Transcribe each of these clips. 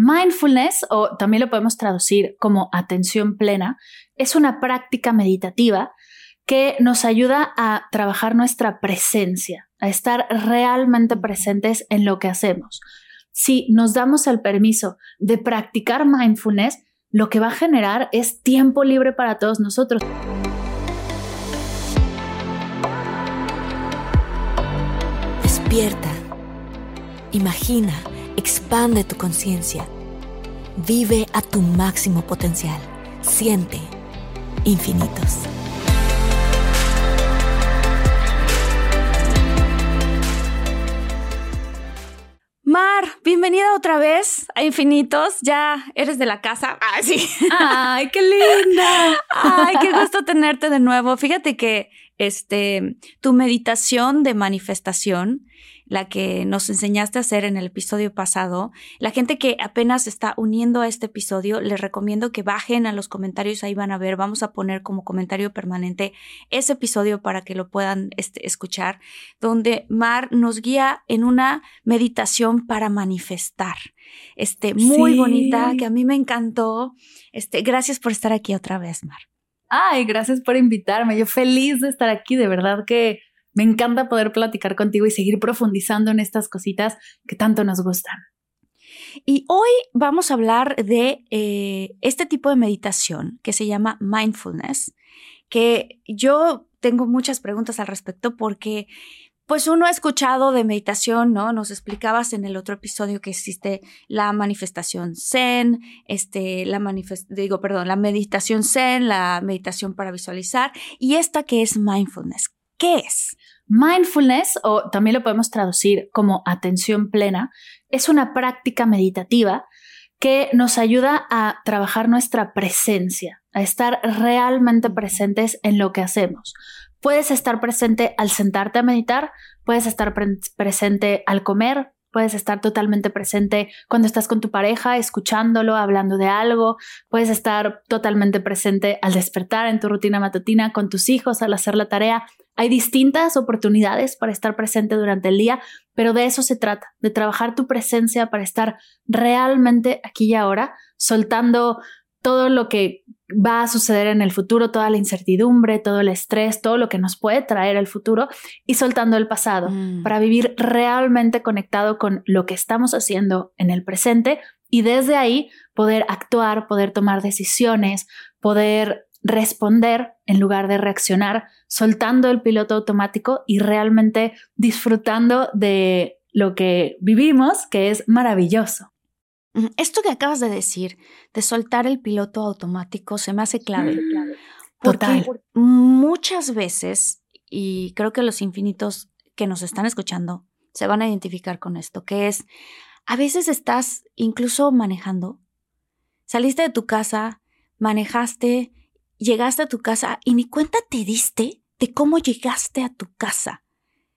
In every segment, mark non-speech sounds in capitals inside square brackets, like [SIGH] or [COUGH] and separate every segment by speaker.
Speaker 1: Mindfulness, o también lo podemos traducir como atención plena, es una práctica meditativa que nos ayuda a trabajar nuestra presencia, a estar realmente presentes en lo que hacemos. Si nos damos el permiso de practicar mindfulness, lo que va a generar es tiempo libre para todos nosotros.
Speaker 2: Despierta. Imagina, expande tu conciencia. Vive a tu máximo potencial. Siente infinitos.
Speaker 3: Mar, bienvenida otra vez a Infinitos. Ya eres de la casa. Ah, sí.
Speaker 1: ¡Ay, qué linda!
Speaker 3: Ay, qué gusto tenerte de nuevo. Fíjate que este, tu meditación de manifestación la que nos enseñaste a hacer en el episodio pasado. La gente que apenas está uniendo a este episodio, les recomiendo que bajen a los comentarios, ahí van a ver, vamos a poner como comentario permanente ese episodio para que lo puedan este, escuchar, donde Mar nos guía en una meditación para manifestar. Este, muy bonita, que a mí me encantó. Este, gracias por estar aquí otra vez, Mar.
Speaker 1: Ay, gracias por invitarme. Yo feliz de estar aquí, de verdad que me encanta poder platicar contigo y seguir profundizando en estas cositas que tanto nos gustan.
Speaker 3: Y hoy vamos a hablar de eh, este tipo de meditación que se llama mindfulness, que yo tengo muchas preguntas al respecto porque pues uno ha escuchado de meditación, ¿no? Nos explicabas en el otro episodio que existe la manifestación zen, este, la digo, perdón, la meditación zen, la meditación para visualizar y esta que es mindfulness. ¿Qué es?
Speaker 1: Mindfulness, o también lo podemos traducir como atención plena, es una práctica meditativa que nos ayuda a trabajar nuestra presencia, a estar realmente presentes en lo que hacemos. Puedes estar presente al sentarte a meditar, puedes estar presente al comer, Puedes estar totalmente presente cuando estás con tu pareja, escuchándolo, hablando de algo. Puedes estar totalmente presente al despertar en tu rutina matutina con tus hijos, al hacer la tarea. Hay distintas oportunidades para estar presente durante el día, pero de eso se trata, de trabajar tu presencia para estar realmente aquí y ahora, soltando todo lo que va a suceder en el futuro, toda la incertidumbre, todo el estrés, todo lo que nos puede traer el futuro y soltando el pasado
Speaker 3: Mm.
Speaker 1: para vivir realmente conectado con lo que estamos haciendo en el presente y desde ahí poder actuar, poder tomar decisiones, poder responder en lugar de reaccionar, soltando el piloto automático y realmente disfrutando de lo que vivimos, que es maravilloso.
Speaker 3: Esto que acabas de decir, de soltar el piloto automático, se me hace clave. Porque
Speaker 1: Total.
Speaker 3: muchas veces, y creo que los infinitos que nos están escuchando se van a identificar con esto, que es, a veces estás incluso manejando, saliste de tu casa, manejaste, llegaste a tu casa y ni cuenta te diste de cómo llegaste a tu casa.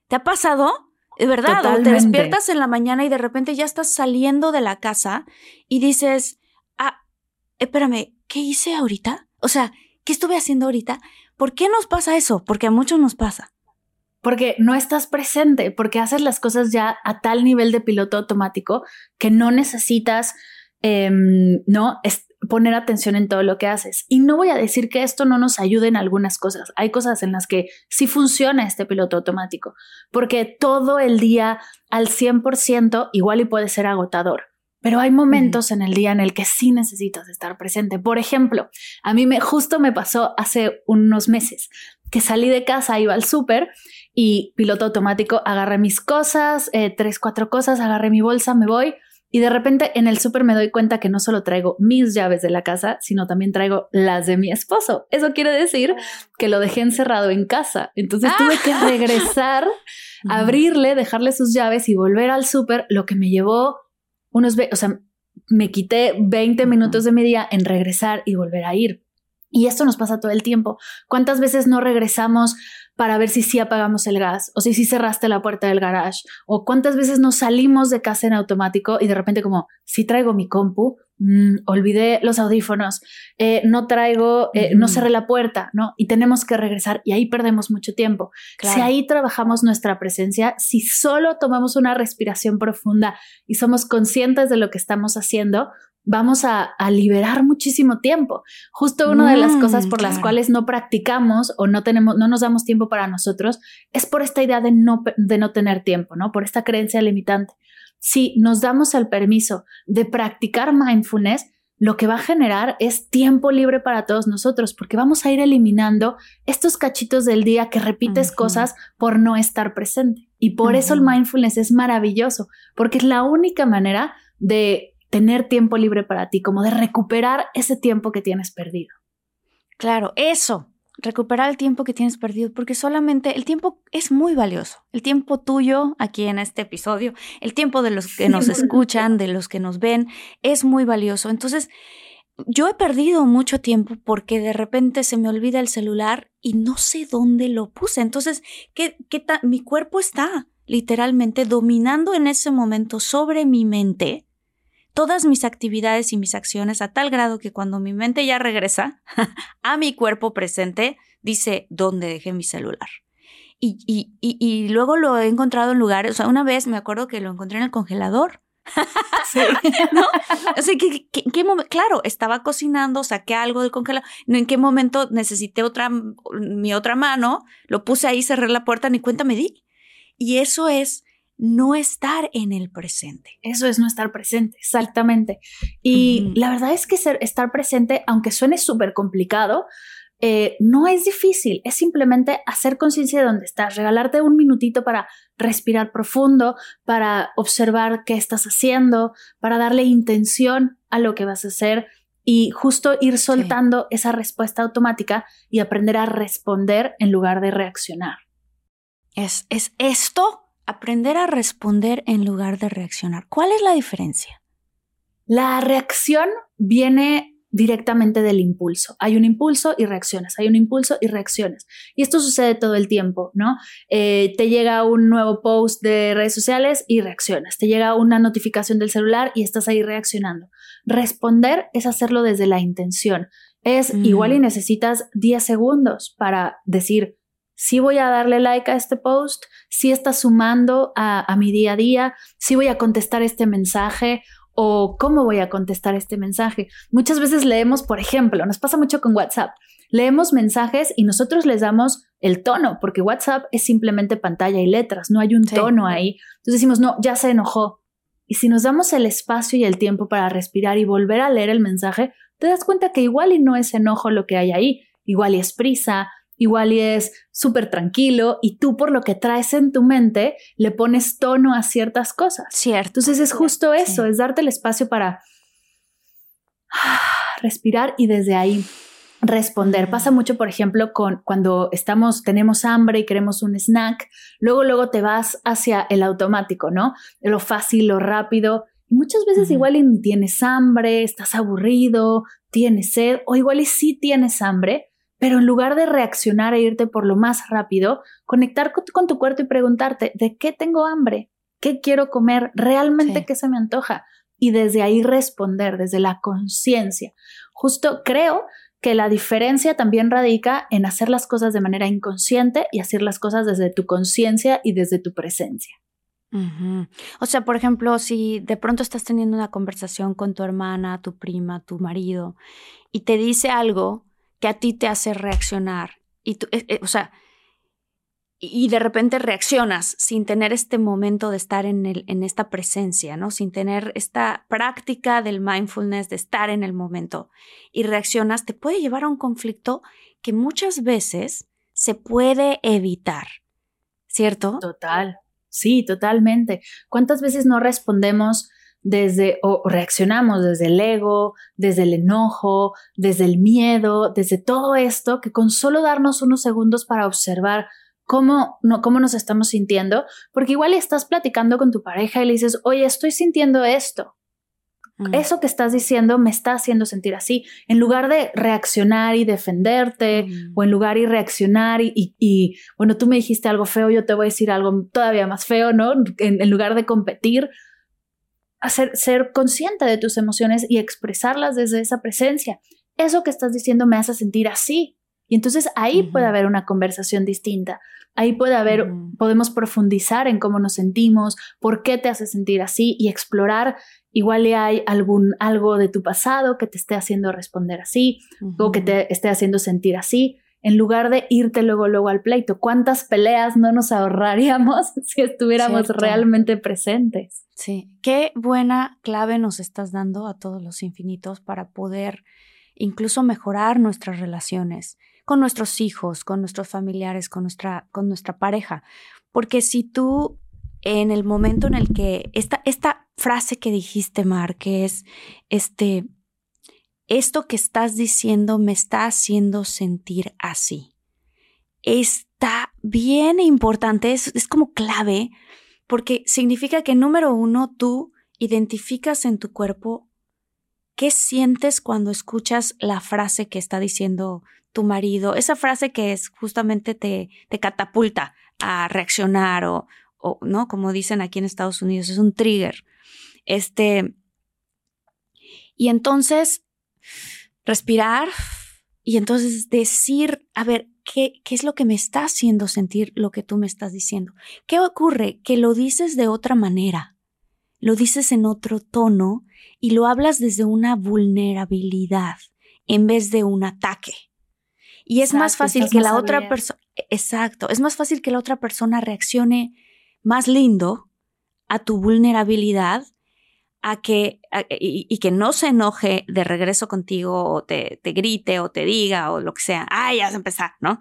Speaker 3: ¿Te ha pasado? De verdad, o te
Speaker 1: Totalmente.
Speaker 3: despiertas en la mañana y de repente ya estás saliendo de la casa y dices, ah, espérame, ¿qué hice ahorita? O sea, ¿qué estuve haciendo ahorita? ¿Por qué nos pasa eso? Porque a muchos nos pasa.
Speaker 1: porque no estás presente, porque haces las cosas ya a tal nivel de piloto automático que no necesitas, em, ¿no? Es poner atención en todo lo que haces. Y no voy a decir que esto no nos ayude en algunas cosas. Hay cosas en las que sí funciona este piloto automático, porque todo el día al 100% igual y puede ser agotador. pero hay momentos en el día en el que sí necesitas estar presente. Por ejemplo, a mí me justo me pasó hace unos meses que salí de casa, iba al súper y piloto automático, agarré mis cosas, eh, tres, cuatro cosas, agarré mi bolsa, me voy y de repente en el súper me doy cuenta que no solo traigo mis llaves de la casa, sino también traigo las de mi esposo. Eso quiere decir que lo dejé encerrado en casa. Entonces tuve que ah. regresar, [LAUGHS] abrirle, dejarle sus llaves y volver al súper, lo que me llevó unos, o sea, me quité 20 minutos de mi día en regresar y volver a ir. Y esto nos pasa todo el tiempo. ¿Cuántas veces no regresamos para ver si sí apagamos el gas o si sí cerraste la puerta del garage? ¿O cuántas veces nos salimos de casa en automático y de repente como, si traigo mi compu, Mm, olvidé los audífonos, eh, no traigo, eh, no cerré la puerta, ¿no? Y tenemos que regresar y ahí perdemos mucho tiempo. Si ahí trabajamos nuestra presencia, si solo tomamos una respiración profunda y somos conscientes de lo que estamos haciendo, vamos a, liberar muchísimo tiempo. Justo una de las cosas por las cuales no practicamos o no tenemos, no nos damos tiempo para nosotros es por esta idea de no, de no tener tiempo, ¿no? Por esta creencia limitante si nos damos el permiso de practicar mindfulness, lo que va a generar es tiempo libre para todos nosotros, porque vamos a ir eliminando estos cachitos del día que repites cosas por no estar presente. Y por eso el mindfulness es maravilloso, porque es la única manera de tener tiempo libre para ti, como de recuperar ese tiempo que tienes perdido.
Speaker 3: Claro, eso, recuperar el tiempo que tienes perdido, porque solamente el tiempo es muy valioso. El tiempo tuyo aquí en este episodio, el tiempo de los que nos escuchan, de los que nos ven, es muy valioso. Entonces, yo he perdido mucho tiempo porque de repente se me olvida el celular y no sé dónde lo puse. Entonces, ¿qué, qué mi cuerpo está literalmente dominando en ese momento sobre mi mente todas mis actividades y mis acciones a tal grado que cuando mi mente ya regresa [LAUGHS] a mi cuerpo presente, dice, ¿dónde dejé mi celular? Y, y, y, luego lo he encontrado en lugares, o sea, una vez me acuerdo que lo encontré en el congelador. [LAUGHS] sí. ¿No? O sea, ¿qué, qué, momento? Claro, estaba cocinando, saqué algo del congelador. ¿En qué momento necesité otra, mi otra mano? Lo puse ahí, cerré la puerta, ni cuenta me di. Y eso es no estar en el presente.
Speaker 1: Eso es no estar presente, exactamente. Y la verdad es que ser, estar presente, aunque suene súper complicado, eh, no es difícil, es simplemente hacer conciencia de dónde estás, regalarte un minutito para respirar profundo, para observar qué estás haciendo, para darle intención a lo que vas a hacer y justo ir soltando esa respuesta automática y aprender a responder en lugar de reaccionar.
Speaker 3: Es, es esto aprender a responder en lugar de reaccionar. ¿Cuál es la diferencia?
Speaker 1: La reacción viene directamente del impulso. Hay un impulso y reaccionas, hay un impulso y reacciones. Y esto sucede todo el tiempo, ¿no? Eh, te llega un nuevo post de redes sociales y reaccionas. Te llega una notificación del celular y estás ahí reaccionando. Responder es hacerlo desde la intención. Es igual y mm. necesitas 10 segundos para decir, si voy a darle like a este post, si está sumando a, mi día a día, si voy a contestar este mensaje o cómo voy a contestar este mensaje. Muchas veces leemos, por ejemplo, nos pasa mucho con WhatsApp, leemos mensajes y nosotros les damos el tono, porque WhatsApp es simplemente pantalla y letras, no hay un tono ahí. Entonces decimos, no, ya se enojó. Y si nos damos el espacio y el tiempo para respirar y volver a leer el mensaje, te das cuenta que igual y no es enojo lo que hay ahí, igual y es prisa, igual y es súper tranquilo y tú por lo que traes en tu mente le pones tono a ciertas cosas.
Speaker 3: Cierto.
Speaker 1: Entonces es justo eso, es darte el espacio para respirar y desde ahí responder. Pasa mucho, por ejemplo, con cuando estamos, tenemos hambre y queremos un snack, luego, luego te vas hacia el automático, ¿no? Lo fácil, lo rápido. Y muchas veces igual y tienes hambre, estás aburrido, tienes sed, o igual y sí tienes hambre, pero en lugar de reaccionar e irte por lo más rápido, conectar con, tu cuerpo y preguntarte, ¿de qué tengo hambre? ¿Qué quiero comer? ¿Realmente qué se me antoja? Y desde ahí responder, desde la conciencia. Justo creo que la diferencia también radica en hacer las cosas de manera inconsciente y hacer las cosas desde tu conciencia y desde tu presencia.
Speaker 3: O sea, por ejemplo, si de pronto estás teniendo una conversación con tu hermana, tu prima, tu marido, y te dice algo que a ti te hace reaccionar. Y tú, eh, eh, o sea, y de repente reaccionas sin tener este momento de estar en, el, en esta presencia, ¿no? Sin tener esta práctica del mindfulness, de estar en el momento y reaccionas, te puede llevar a un conflicto que muchas veces se puede evitar, ¿cierto?
Speaker 1: Total, sí, totalmente. ¿Cuántas veces no respondemos desde o reaccionamos desde el ego, desde el enojo, desde el miedo, desde todo esto que con solo darnos unos segundos para observar cómo, no, cómo nos estamos sintiendo, porque igual estás platicando con tu pareja y le dices, oye, estoy sintiendo esto. Mm. Eso que estás diciendo me está haciendo sentir así. En lugar de reaccionar y defenderte, mm. o en lugar de reaccionar y, bueno, tú me dijiste algo feo, yo te voy a decir algo todavía más feo, ¿no? En, lugar de competir, hacer, ser consciente de tus emociones y expresarlas desde esa presencia. Eso que estás diciendo me hace sentir así. Y entonces ahí puede haber una conversación distinta. Ahí puede haber, podemos profundizar en cómo nos sentimos, por qué te hace sentir así y explorar. Igual hay algún algo de tu pasado que te esté haciendo responder así o que te esté haciendo sentir así, en lugar de irte luego luego al pleito. ¿Cuántas peleas no nos ahorraríamos [LAUGHS] si estuviéramos realmente presentes?
Speaker 3: Sí, qué buena clave nos estás dando a todos los infinitos para poder incluso mejorar nuestras relaciones con nuestros hijos, con nuestros familiares, con nuestra, con nuestra pareja. Porque si tú en el momento en el que esta, esta frase que dijiste, Mar, que es este, esto que estás diciendo me está haciendo sentir así. Está bien importante, es, es como clave, porque significa que número uno, tú identificas en tu cuerpo qué sientes cuando escuchas la frase que está diciendo tu marido, esa frase que es justamente te, te catapulta a reaccionar o, o, ¿no? Como dicen aquí en Estados Unidos, es un trigger. Este, y entonces, respirar y entonces decir, a ver, ¿qué, ¿qué es lo que me está haciendo sentir lo que tú me estás diciendo? ¿Qué ocurre? Que lo dices de otra manera, lo dices en otro tono y lo hablas desde una vulnerabilidad en vez de un ataque. Y es más fácil que la otra persona, exacto, es más fácil que la otra persona reaccione más lindo a tu vulnerabilidad a que, y, que no se enoje de regreso contigo o te, te, grite o te diga o lo que sea, ay, ya vas a empezar, ¿no?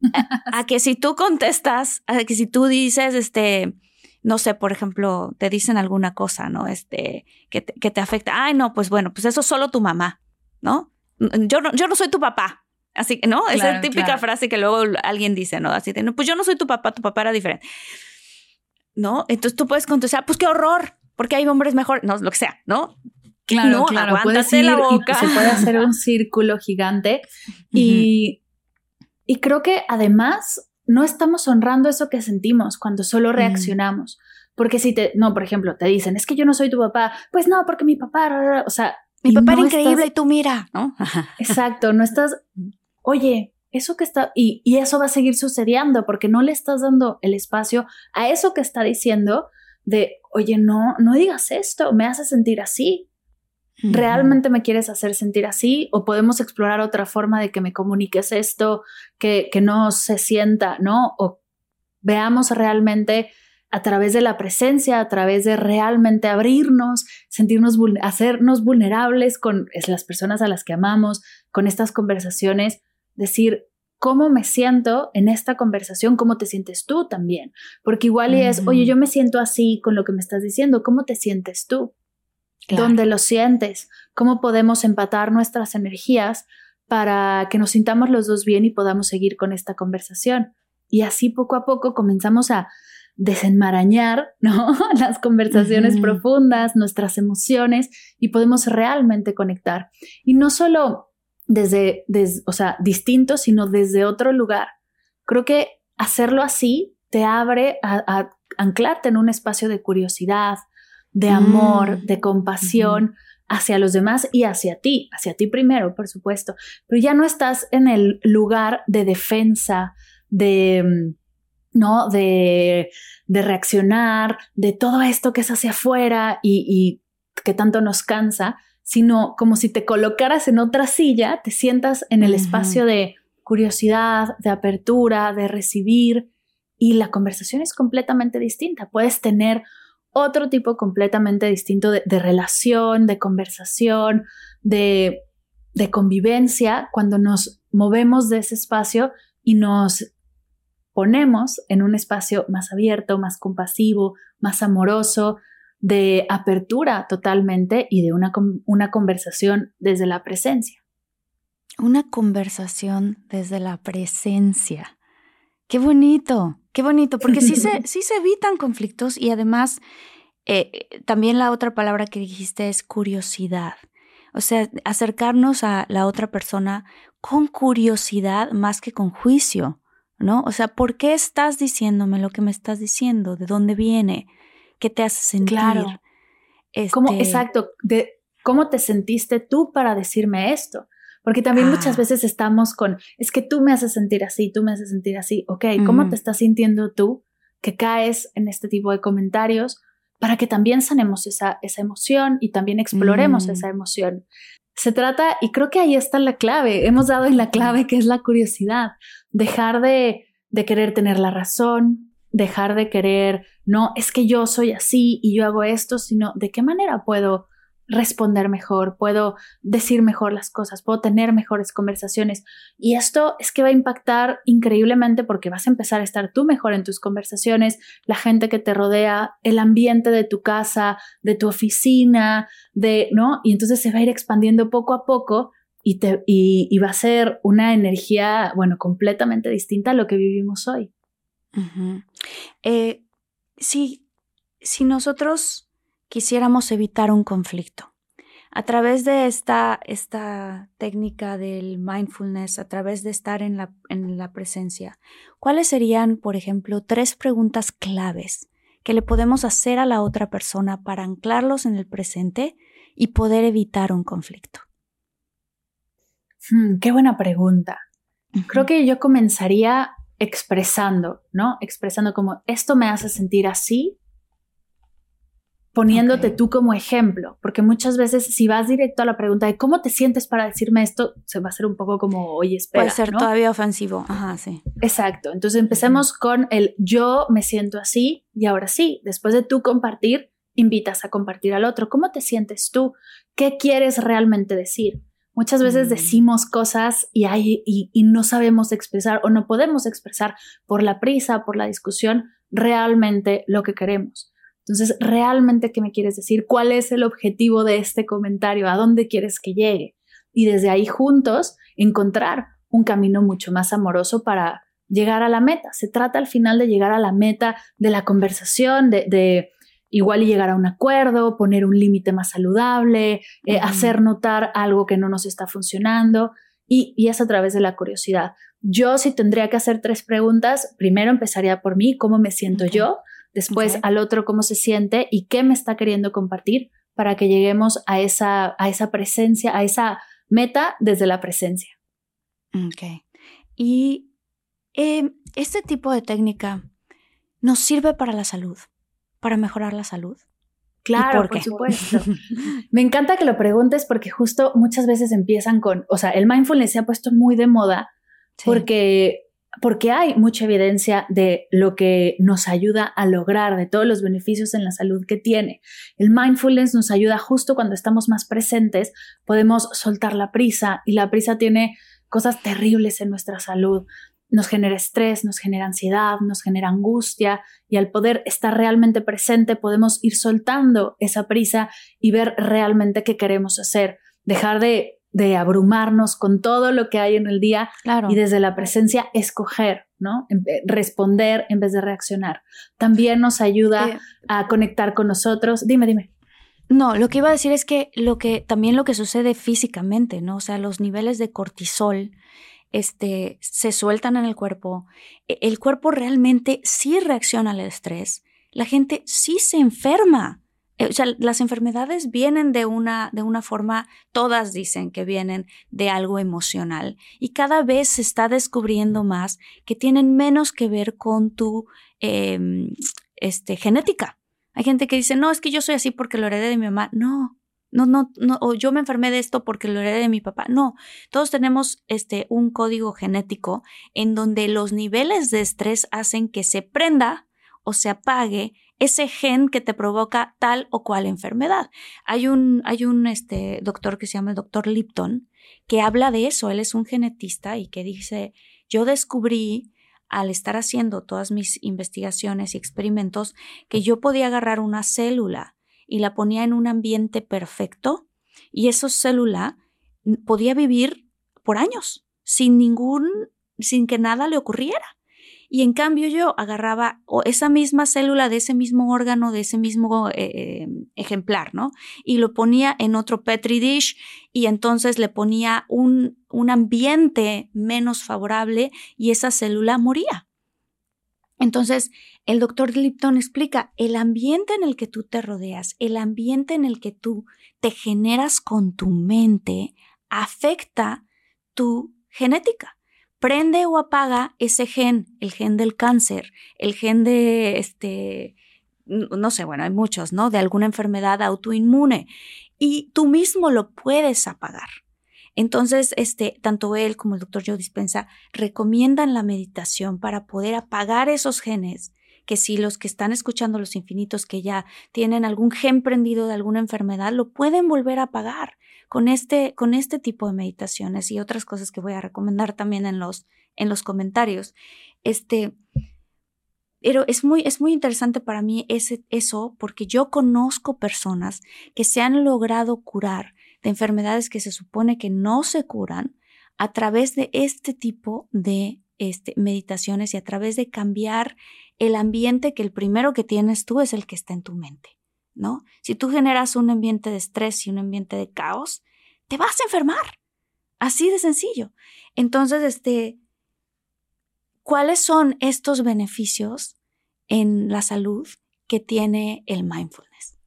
Speaker 3: [LAUGHS] a, que si tú contestas, a que si tú dices, este, no sé, por ejemplo, te dicen alguna cosa, ¿no? Este, que te, que te afecta, ay, no, pues bueno, pues eso es solo tu mamá, ¿no? Yo no, yo no soy tu papá, Así que, ¿no? Esa típica frase que luego alguien dice, ¿no? Así de, no, pues yo no soy tu papá, tu papá era diferente. ¿No? Entonces tú puedes contestar, pues qué horror, porque hay hombres mejor, no, lo que sea, ¿no?
Speaker 1: Claro, no, claro, la boca. se puede hacer un [LAUGHS] círculo gigante y, y creo que además no estamos honrando eso que sentimos cuando solo reaccionamos. Porque si te, no, por ejemplo, te dicen, es que yo no soy tu papá, pues no, porque mi papá, o sea,
Speaker 3: mi papá era increíble y tú mira, ¿no?
Speaker 1: Exacto, no estás oye, eso que está, y, eso va a seguir sucediendo porque no le estás dando el espacio a eso que está diciendo de, oye, no, no digas esto, me hace sentir así. ¿Realmente me quieres hacer sentir así? ¿O podemos explorar otra forma de que me comuniques esto, que, que no se sienta, ¿no? O veamos realmente a través de la presencia, a través de realmente abrirnos, sentirnos, hacernos vulnerables con las personas a las que amamos, con estas conversaciones, decir cómo me siento en esta conversación, cómo te sientes tú también, porque igual es, oye, yo me siento así con lo que me estás diciendo, ¿cómo te sientes tú? ¿Dónde lo sientes? ¿Cómo podemos empatar nuestras energías para que nos sintamos los dos bien y podamos seguir con esta conversación? Y así poco a poco comenzamos a desenmarañar, [LAUGHS] ¿no? Las conversaciones profundas, nuestras emociones y podemos realmente conectar. Y no solo desde, o sea, distinto, sino desde otro lugar. Creo que hacerlo así te abre a, anclarte en un espacio de curiosidad, de amor, mm. de compasión hacia los demás y hacia ti, hacia ti primero, por supuesto, pero ya no estás en el lugar de defensa, de, mm, ¿no? De, de reaccionar, de todo esto que es hacia afuera y, y que tanto nos cansa, sino como si te colocaras en otra silla, te sientas en el espacio de curiosidad, de apertura, de recibir y la conversación es completamente distinta. Puedes tener otro tipo completamente distinto de, relación, de conversación, de, de convivencia cuando nos movemos de ese espacio y nos ponemos en un espacio más abierto, más compasivo, más amoroso, de apertura totalmente y de una, una conversación desde la presencia.
Speaker 3: Una conversación desde la presencia. Qué bonito, qué bonito, porque sí se, [LAUGHS] sí se evitan conflictos y además eh, también la otra palabra que dijiste es curiosidad. O sea, acercarnos a la otra persona con curiosidad más que con juicio, ¿no? O sea, ¿por qué estás diciéndome lo que me estás diciendo? ¿De dónde viene? ¿Qué te hace sentir? Claro.
Speaker 1: ¿Cómo, este exacto, de cómo te sentiste tú para decirme esto. Porque también muchas ah. veces estamos con, es que tú me haces sentir así, tú me haces sentir así. Ok, ¿cómo te estás sintiendo tú que caes en este tipo de comentarios para que también sanemos esa, esa emoción y también exploremos mm. esa emoción? Se trata, y creo que ahí está la clave, hemos dado en la clave que es la curiosidad, dejar de, de querer tener la razón, dejar de querer, no, es que yo soy así y yo hago esto, sino de qué manera puedo responder mejor, puedo decir mejor las cosas, puedo tener mejores conversaciones. Y esto es que va a impactar increíblemente porque vas a empezar a estar tú mejor en tus conversaciones, la gente que te rodea, el ambiente de tu casa, de tu oficina, de, ¿no? Y entonces se va a ir expandiendo poco a poco y, te, y, va a ser una energía, bueno, completamente distinta a lo que vivimos hoy.
Speaker 3: Eh, si, si nosotros quisiéramos evitar un conflicto, a través de esta, esta técnica del mindfulness, a través de estar en la, en la presencia, ¿cuáles serían, por ejemplo, tres preguntas claves que le podemos hacer a la otra persona para anclarlos en el presente y poder evitar un conflicto?
Speaker 1: Hmm, qué buena pregunta. Creo que yo comenzaría expresando, ¿no? Expresando como esto me hace sentir así, poniéndote tú como ejemplo, porque muchas veces si vas directo a la pregunta de cómo te sientes para decirme esto, se va a hacer un poco como, oye, espera.
Speaker 3: Puede ser todavía ofensivo. Ajá, sí.
Speaker 1: Exacto. Entonces empecemos con el yo me siento así y ahora sí, después de tú compartir, invitas a compartir al otro. ¿Cómo te sientes tú? ¿Qué quieres realmente decir? Muchas veces mm. decimos cosas y, hay, y, no sabemos expresar o no podemos expresar por la prisa, por la discusión, realmente lo que queremos. Entonces, ¿realmente qué me quieres decir? ¿Cuál es el objetivo de este comentario? ¿A dónde quieres que llegue? Y desde ahí juntos encontrar un camino mucho más amoroso para llegar a la meta. Se trata al final de llegar a la meta de la conversación, de igual llegar a un acuerdo, poner un límite más saludable, eh, hacer notar algo que no nos está funcionando y, es a través de la curiosidad. Yo si tendría que hacer tres preguntas, primero empezaría por mí, cómo me siento yo, después al otro cómo se siente y qué me está queriendo compartir para que lleguemos a esa, a esa presencia, a esa meta desde la presencia.
Speaker 3: Ok. Y eh, este tipo de técnica nos sirve para la salud para mejorar la salud?
Speaker 1: Claro, por, supuesto. [LAUGHS] Me encanta que lo preguntes porque justo muchas veces empiezan con, o sea, el mindfulness se ha puesto muy de moda porque porque hay mucha evidencia de lo que nos ayuda a lograr, de todos los beneficios en la salud que tiene. El mindfulness nos ayuda justo cuando estamos más presentes, podemos soltar la prisa y la prisa tiene cosas terribles en nuestra salud nos genera estrés, nos genera ansiedad, nos genera angustia y al poder estar realmente presente podemos ir soltando esa prisa y ver realmente qué queremos hacer, dejar de, abrumarnos con todo lo que hay en el día y desde la presencia escoger, ¿no? Responder en vez de reaccionar. También nos ayuda eh, a conectar con nosotros. Dime, dime.
Speaker 3: No, lo que iba a decir es que lo que también lo que sucede físicamente, ¿no? O sea, los niveles de cortisol este, se sueltan en el cuerpo, e, el cuerpo realmente sí reacciona al estrés, la gente sí se enferma. Eh, o sea, las enfermedades vienen de una, de una forma, todas dicen que vienen de algo emocional y cada vez se está descubriendo más que tienen menos que ver con tu em, este, genética. Hay gente que dice, no, es que yo soy así porque lo heredé de mi mamá. No, No, no, no, o yo me enfermé de esto porque lo heredé de mi papá. No, todos tenemos este, un código genético en donde los niveles de estrés hacen que se prenda o se apague ese gen que te provoca tal o cual enfermedad. Hay un, hay un este, doctor que se llama el doctor Lipton que habla de eso. Él es un genetista y que dice, yo descubrí al estar haciendo todas mis investigaciones y experimentos que yo podía agarrar una célula y la ponía en un ambiente perfecto y esa célula podía vivir por años sin ningún, sin que nada le ocurriera. Y en cambio yo agarraba esa misma célula de ese mismo órgano, de ese mismo eh, em, ejemplar, ¿no? Y lo ponía en otro Petri dish y entonces le ponía un, un ambiente menos favorable y esa célula moría. Entonces, el doctor Lipton explica, el ambiente en el que tú te rodeas, el ambiente en el que tú te generas con tu mente, afecta tu genética. Prende o apaga ese gen, el gen del cáncer, el gen de, este, no sé, bueno, hay muchos, ¿no? De alguna enfermedad autoinmune. Y tú mismo lo puedes apagar. Entonces, este, tanto él como el doctor Joe Dispensa recomiendan la meditación para poder apagar esos genes que si los que están escuchando los infinitos que ya tienen algún gen prendido de alguna enfermedad, lo pueden volver a apagar con este, con este tipo de meditaciones y otras cosas que voy a recomendar también en los, en los comentarios. Este, pero es muy, es muy interesante para mí ese, eso porque yo conozco personas que se han logrado curar de enfermedades que se supone que no se curan a través de este tipo de este, meditaciones y a través de cambiar el ambiente que el primero que tienes tú es el que está en tu mente, ¿no? Si tú generas un ambiente de estrés y un ambiente de caos, te vas a enfermar. Así de sencillo. Entonces, este, ¿cuáles son estos beneficios en la salud que tiene el mindfulness?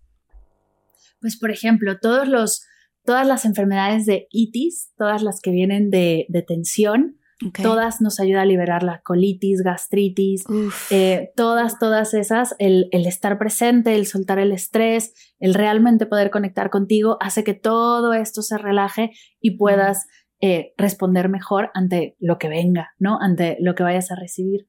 Speaker 1: Pues, por ejemplo, todos los todas las enfermedades de itis, todas las que vienen de, tensión, Todas nos ayuda a liberar la colitis, gastritis, eh, todas, todas esas, el, estar presente, el soltar el estrés, el realmente poder conectar contigo, hace que todo esto se relaje y puedas eh, responder mejor ante lo que venga, ¿no? Ante lo que vayas a recibir.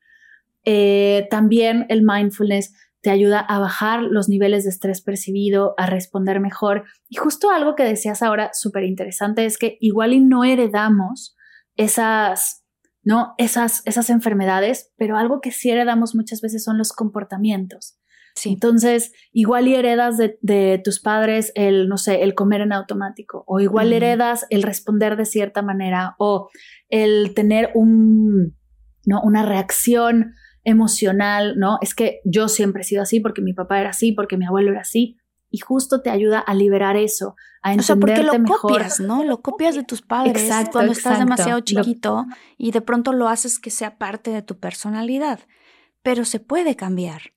Speaker 1: Eh, también el mindfulness te ayuda a bajar los niveles de estrés percibido, a responder mejor. Y justo algo que decías ahora súper interesante es que igual y no heredamos esas, ¿no? Esas, esas enfermedades, pero algo que sí heredamos muchas veces son los comportamientos. Sí. Entonces, igual y heredas de, tus padres el, no sé, el comer en automático, o igual heredas el responder de cierta manera, o el tener un, ¿no? Una reacción emocional, ¿no? Es que yo siempre he sido así porque mi papá era así, porque mi abuelo era así. Y justo te ayuda a liberar eso, a entenderte o sea, porque lo
Speaker 3: mejor. copias, ¿no? Lo copias de tus padres cuando estás demasiado chiquito y de pronto lo haces que sea parte de tu personalidad. Pero se puede cambiar.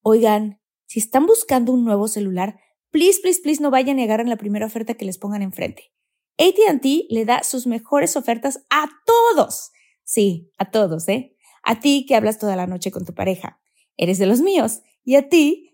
Speaker 4: Oigan, si están buscando un nuevo celular, please, please, please no vayan a negar en la primera oferta que les pongan enfrente. ATT le da sus mejores ofertas a todos. Sí, a todos, ¿eh? A ti que hablas toda la noche con tu pareja. Eres de los míos. Y a ti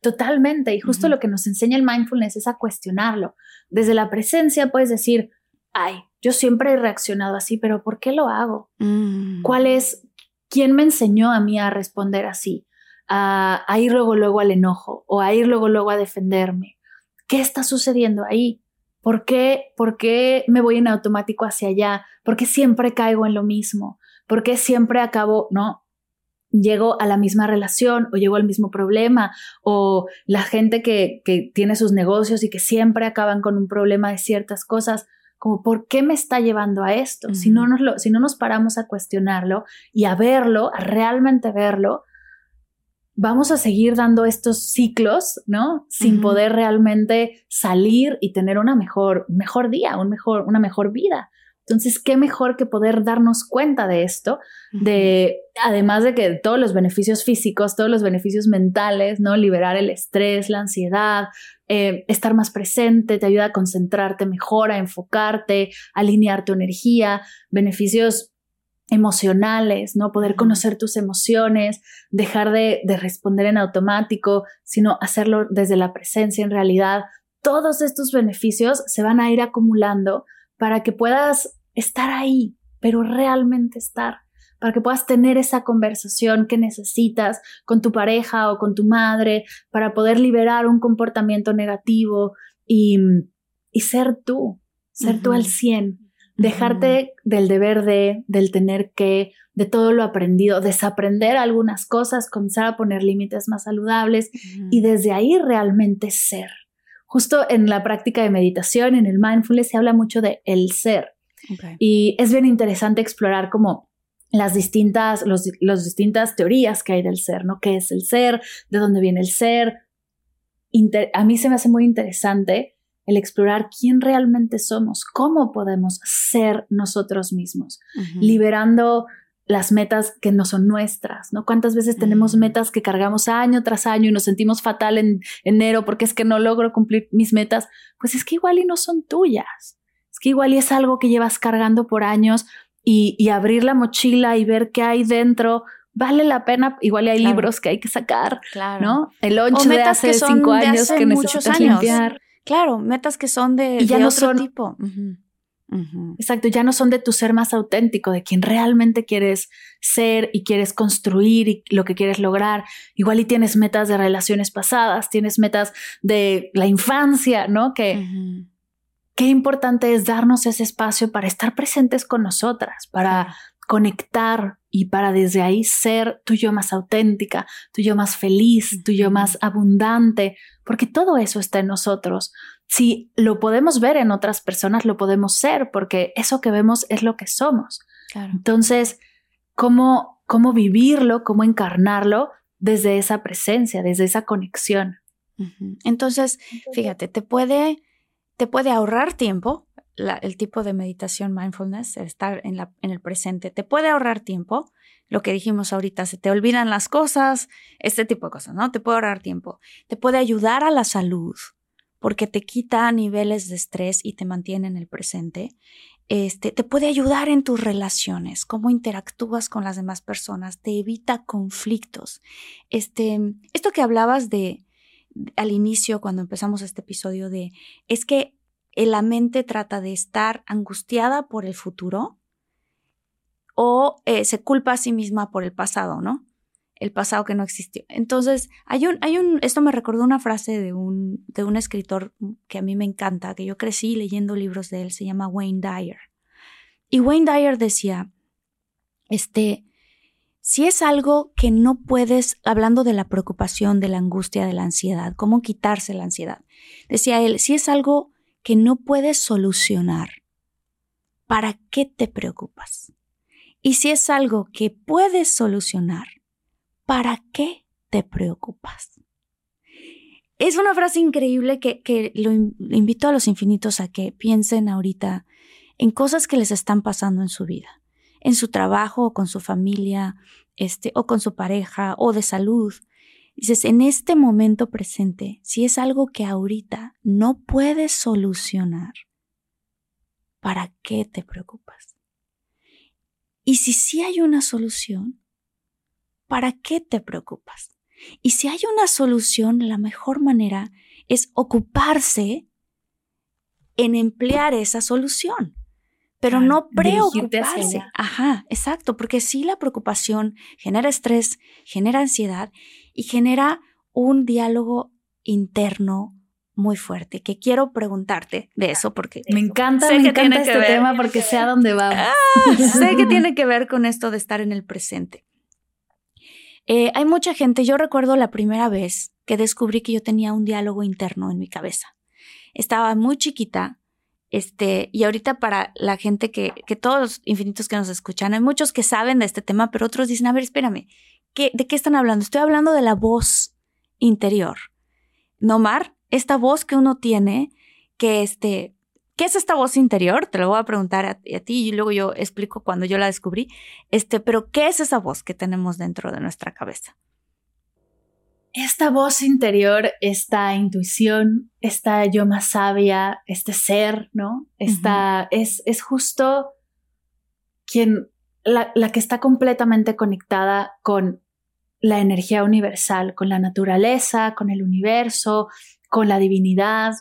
Speaker 1: Totalmente. Y justo lo que nos enseña el mindfulness es a cuestionarlo. Desde la presencia puedes decir, ay, yo siempre he reaccionado así, pero ¿por qué lo hago? Mm. ¿Cuál es, quién me enseñó a mí a responder así? A, ir luego, luego al enojo o a ir luego, luego a defenderme. ¿Qué está sucediendo ahí? ¿Por qué, ¿Por qué me voy en automático hacia allá? ¿Por qué siempre caigo en lo mismo? ¿Por qué siempre acabo, no? Llego a la misma relación o llego al mismo problema o la gente que, que tiene sus negocios y que siempre acaban con un problema de ciertas cosas como por qué me está llevando a esto. si, no nos lo, si no nos paramos a cuestionarlo y a verlo, a realmente verlo, vamos a seguir dando estos ciclos, ¿no? Sin poder realmente salir y tener una mejor, mejor día, un mejor, una mejor vida. Entonces, qué mejor que poder darnos cuenta de esto, de además de que todos los beneficios físicos, todos los beneficios mentales, ¿no? Liberar el estrés, la ansiedad, eh, estar más presente, te ayuda a concentrarte mejor, a enfocarte, alinear tu energía, beneficios emocionales, ¿no? Poder conocer tus emociones, dejar de, de responder en automático, sino hacerlo desde la presencia en realidad. Todos estos beneficios se van a ir acumulando para que puedas estar ahí, pero realmente estar, para que puedas tener esa conversación que necesitas con tu pareja o con tu madre, para poder liberar un comportamiento negativo y, y ser tú, ser tú al 100, dejarte del deber de, del tener que, de todo lo aprendido, desaprender algunas cosas, comenzar a poner límites más saludables y desde ahí realmente ser. Justo en la práctica de meditación, en el mindfulness, se habla mucho de el ser. Y es bien interesante explorar como las distintas, los, distintas teorías que hay del ser, ¿no? ¿Qué es el ser? ¿De dónde viene el ser? a mí se me hace muy interesante el explorar quién realmente somos, cómo podemos ser nosotros mismos, liberando las metas que no son nuestras, ¿no? ¿Cuántas veces tenemos metas que cargamos año tras año y nos sentimos fatal en enero porque es que no logro cumplir mis metas? Pues es que igual y no son tuyas que igual y es algo que llevas cargando por años y, abrir la mochila y ver qué hay dentro, vale la pena. Igual hay libros que hay que sacar, claro. ¿no? El lunch de hace cinco años que necesitas limpiar.
Speaker 3: Claro, metas que son de, ya no otro son, tipo.
Speaker 1: Exacto, ya no son de tu ser más auténtico, de quien realmente quieres ser y quieres construir y lo que quieres lograr. Igual y tienes metas de relaciones pasadas, tienes metas de la infancia, ¿no? Que, qué importante es darnos ese espacio para estar presentes con nosotras, para conectar y para desde ahí ser tu yo más auténtica, tu yo más feliz, tu yo más abundante, porque todo eso está en nosotros. Si lo podemos ver en otras personas, lo podemos ser, porque eso que vemos es lo que somos. Entonces, ¿cómo, ¿cómo vivirlo, cómo encarnarlo desde esa presencia, desde esa conexión?
Speaker 3: Entonces, fíjate, te puede te puede ahorrar tiempo, el tipo de meditación mindfulness, estar en, la, en el presente, te puede ahorrar tiempo. Lo que dijimos ahorita, se te olvidan las cosas, este tipo de cosas, ¿no? Te puede ahorrar tiempo. Te puede ayudar a la salud porque te quita niveles de estrés y te mantiene en el presente. Este, te puede ayudar en tus relaciones, cómo interactúas con las demás personas, te evita conflictos. Este, esto que hablabas de, al inicio, cuando empezamos este episodio, de es que la mente trata de estar angustiada por el futuro o eh, se culpa a sí misma por el pasado, ¿no? El pasado que no existió. Entonces, hay un, hay un, esto me recordó una frase de un, de un escritor que a mí me encanta, que yo crecí leyendo libros de él, se llama Wayne Dyer. Y Wayne Dyer decía, este, si es algo que no puedes, hablando de la preocupación, de la angustia, de la ansiedad, cómo quitarse la ansiedad, decía él, si es algo que no puedes solucionar, ¿para qué te preocupas? Y si es algo que puedes solucionar, ¿para qué te preocupas? Es una frase increíble que, que lo invito a los infinitos a que piensen ahorita en cosas que les están pasando en su vida en su trabajo o con su familia, este, o con su pareja o de salud. Dices, en este momento presente, si es algo que ahorita no puedes solucionar, ¿para qué te preocupas? Y si sí hay una solución, ¿para qué te preocupas? Y si hay una solución, la mejor manera es ocuparse en emplear esa solución pero no preocuparse. Ajá, exacto, porque sí la preocupación genera estrés, genera ansiedad y genera un diálogo interno muy fuerte que quiero preguntarte de eso porque
Speaker 1: me encanta,
Speaker 3: sé
Speaker 1: me
Speaker 3: que
Speaker 1: encanta
Speaker 3: tiene que
Speaker 1: este
Speaker 3: ver.
Speaker 1: tema porque sé a dónde vamos.
Speaker 3: Ah, [LAUGHS] sé que tiene que ver con esto de estar en el presente. Eh, hay mucha gente, yo recuerdo la primera vez que descubrí que yo tenía un diálogo interno en mi cabeza. Estaba muy chiquita, este, y ahorita para la gente que, que todos los infinitos que nos escuchan, hay muchos que saben de este tema, pero otros dicen, a ver, espérame, ¿qué, ¿de qué están hablando? Estoy hablando de la voz interior. ¿No, Mar? Esta voz que uno tiene, que este, ¿qué es esta voz interior? Te lo voy a preguntar a, a, ti y luego yo explico cuando yo la descubrí. Este, pero ¿qué es esa voz que tenemos dentro de nuestra cabeza?
Speaker 1: Esta voz interior, esta intuición, esta yo más sabia, este ser, ¿no? Esta uh -huh. es, es justo quien, la, la que está completamente conectada con la energía universal, con la naturaleza, con el universo, con la divinidad,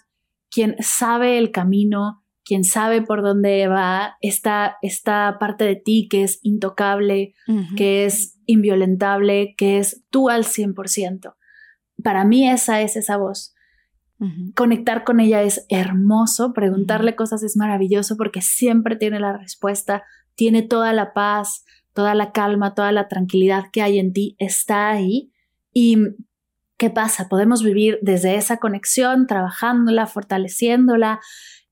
Speaker 1: quien sabe el camino, quien sabe por dónde va, esta, esta parte de ti que es intocable, uh -huh. que es inviolentable, que es tú al 100%. Para mí esa es esa voz. Uh -huh. Conectar con ella es hermoso, preguntarle uh -huh. cosas es maravilloso porque siempre tiene la respuesta, tiene toda la paz, toda la calma, toda la tranquilidad que hay en ti está ahí. Y ¿qué pasa? Podemos vivir desde esa conexión, trabajándola, fortaleciéndola,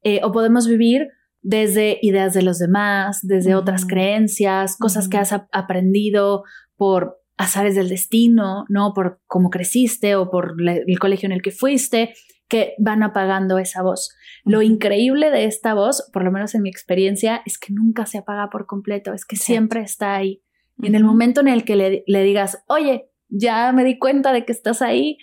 Speaker 1: eh, o podemos vivir desde ideas de los demás, desde uh -huh. otras creencias, cosas que has aprendido por azares del destino, ¿no? Por cómo creciste o por el colegio en el que fuiste, que van apagando esa voz. Uh -huh. Lo increíble de esta voz, por lo menos en mi experiencia, es que nunca se apaga por completo, es que siempre está ahí. Y en el momento en el que le, le, digas, oye, ya me di cuenta de que estás ahí,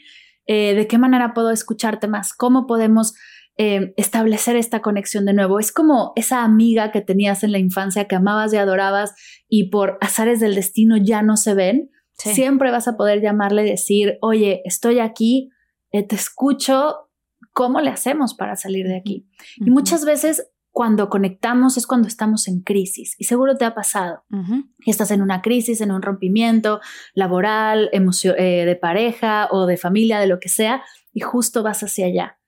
Speaker 1: eh, ¿de qué manera puedo escucharte más? ¿Cómo podemos eh, establecer esta conexión de nuevo. Es como esa amiga que tenías en la infancia que amabas y adorabas y por azares del destino ya no se ven. Sí. Siempre vas a poder llamarle y decir, oye, estoy aquí, eh, te escucho, ¿cómo le hacemos para salir de aquí? Uh -huh. Y muchas veces cuando conectamos es cuando estamos en crisis y seguro te ha pasado. Uh -huh. Estás en una crisis, en un rompimiento laboral, eh, de pareja o de familia, de lo que sea, y justo vas hacia allá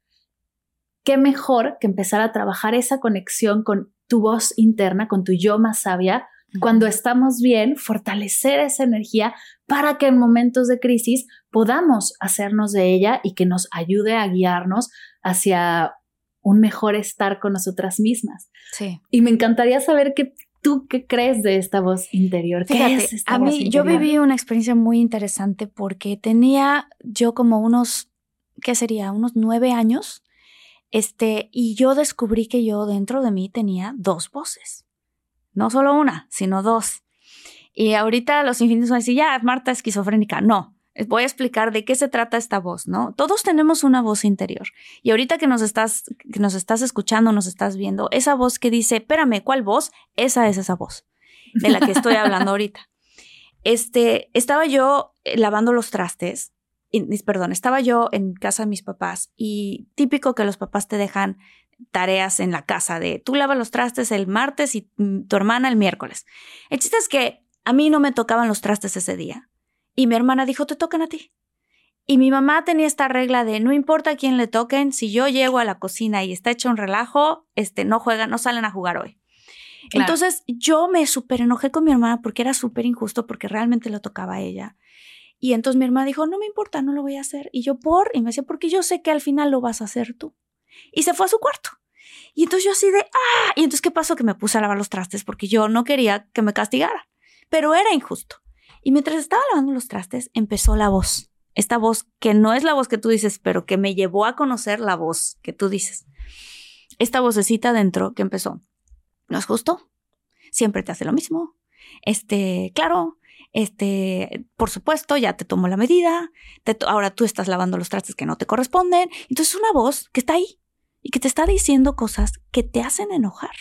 Speaker 1: qué mejor que empezar a trabajar esa conexión con tu voz interna, con tu yo más sabia. Cuando estamos bien, fortalecer esa energía para que en momentos de crisis podamos hacernos de ella y que nos ayude a guiarnos hacia un mejor estar con nosotras mismas.
Speaker 3: Sí.
Speaker 1: Y me encantaría saber que tú qué crees de esta voz interior. ¿Qué
Speaker 3: Fíjate,
Speaker 1: es esta
Speaker 3: a
Speaker 1: voz
Speaker 3: mí
Speaker 1: interior?
Speaker 3: yo viví una experiencia muy interesante porque tenía yo como unos, ¿qué sería? Unos nueve años este, y yo descubrí que yo dentro de mí tenía dos voces. No solo una, sino dos. Y ahorita los infinitos van a decir, ya, Marta es esquizofrénica. No, voy a explicar de qué se trata esta voz, ¿no? Todos tenemos una voz interior. Y ahorita que nos estás, que nos estás escuchando, nos estás viendo, esa voz que dice, espérame, ¿cuál voz? Esa es esa voz de la que estoy [LAUGHS] hablando ahorita. Este, estaba yo lavando los trastes perdón, estaba yo en casa de mis papás y típico que los papás te dejan tareas en la casa de tú lavas los trastes el martes y tu hermana el miércoles. El chiste es que a mí no me tocaban los trastes ese día y mi hermana dijo, te tocan a ti. Y mi mamá tenía esta regla de no importa a quién le toquen, si yo llego a la cocina y está hecho un relajo, este, no juegan, no salen a jugar hoy. Claro. Entonces yo me súper enojé con mi hermana porque era súper injusto porque realmente le tocaba a ella. Y entonces mi hermana dijo, no me importa, no lo voy a hacer. Y yo, por, y me decía, porque yo sé que al final lo vas a hacer tú. Y se fue a su cuarto. Y entonces yo así de, ah, y entonces ¿qué pasó? Que me puse a lavar los trastes porque yo no quería que me castigara, pero era injusto. Y mientras estaba lavando los trastes, empezó la voz. Esta voz que no es la voz que tú dices, pero que me llevó a conocer la voz que tú dices. Esta vocecita dentro que empezó, ¿no es justo? Siempre te hace lo mismo. Este, claro, este, por supuesto, ya te tomo la medida, ahora tú estás lavando los trastes que no te corresponden. Entonces, una voz que está ahí y que te está diciendo cosas que te hacen enojar,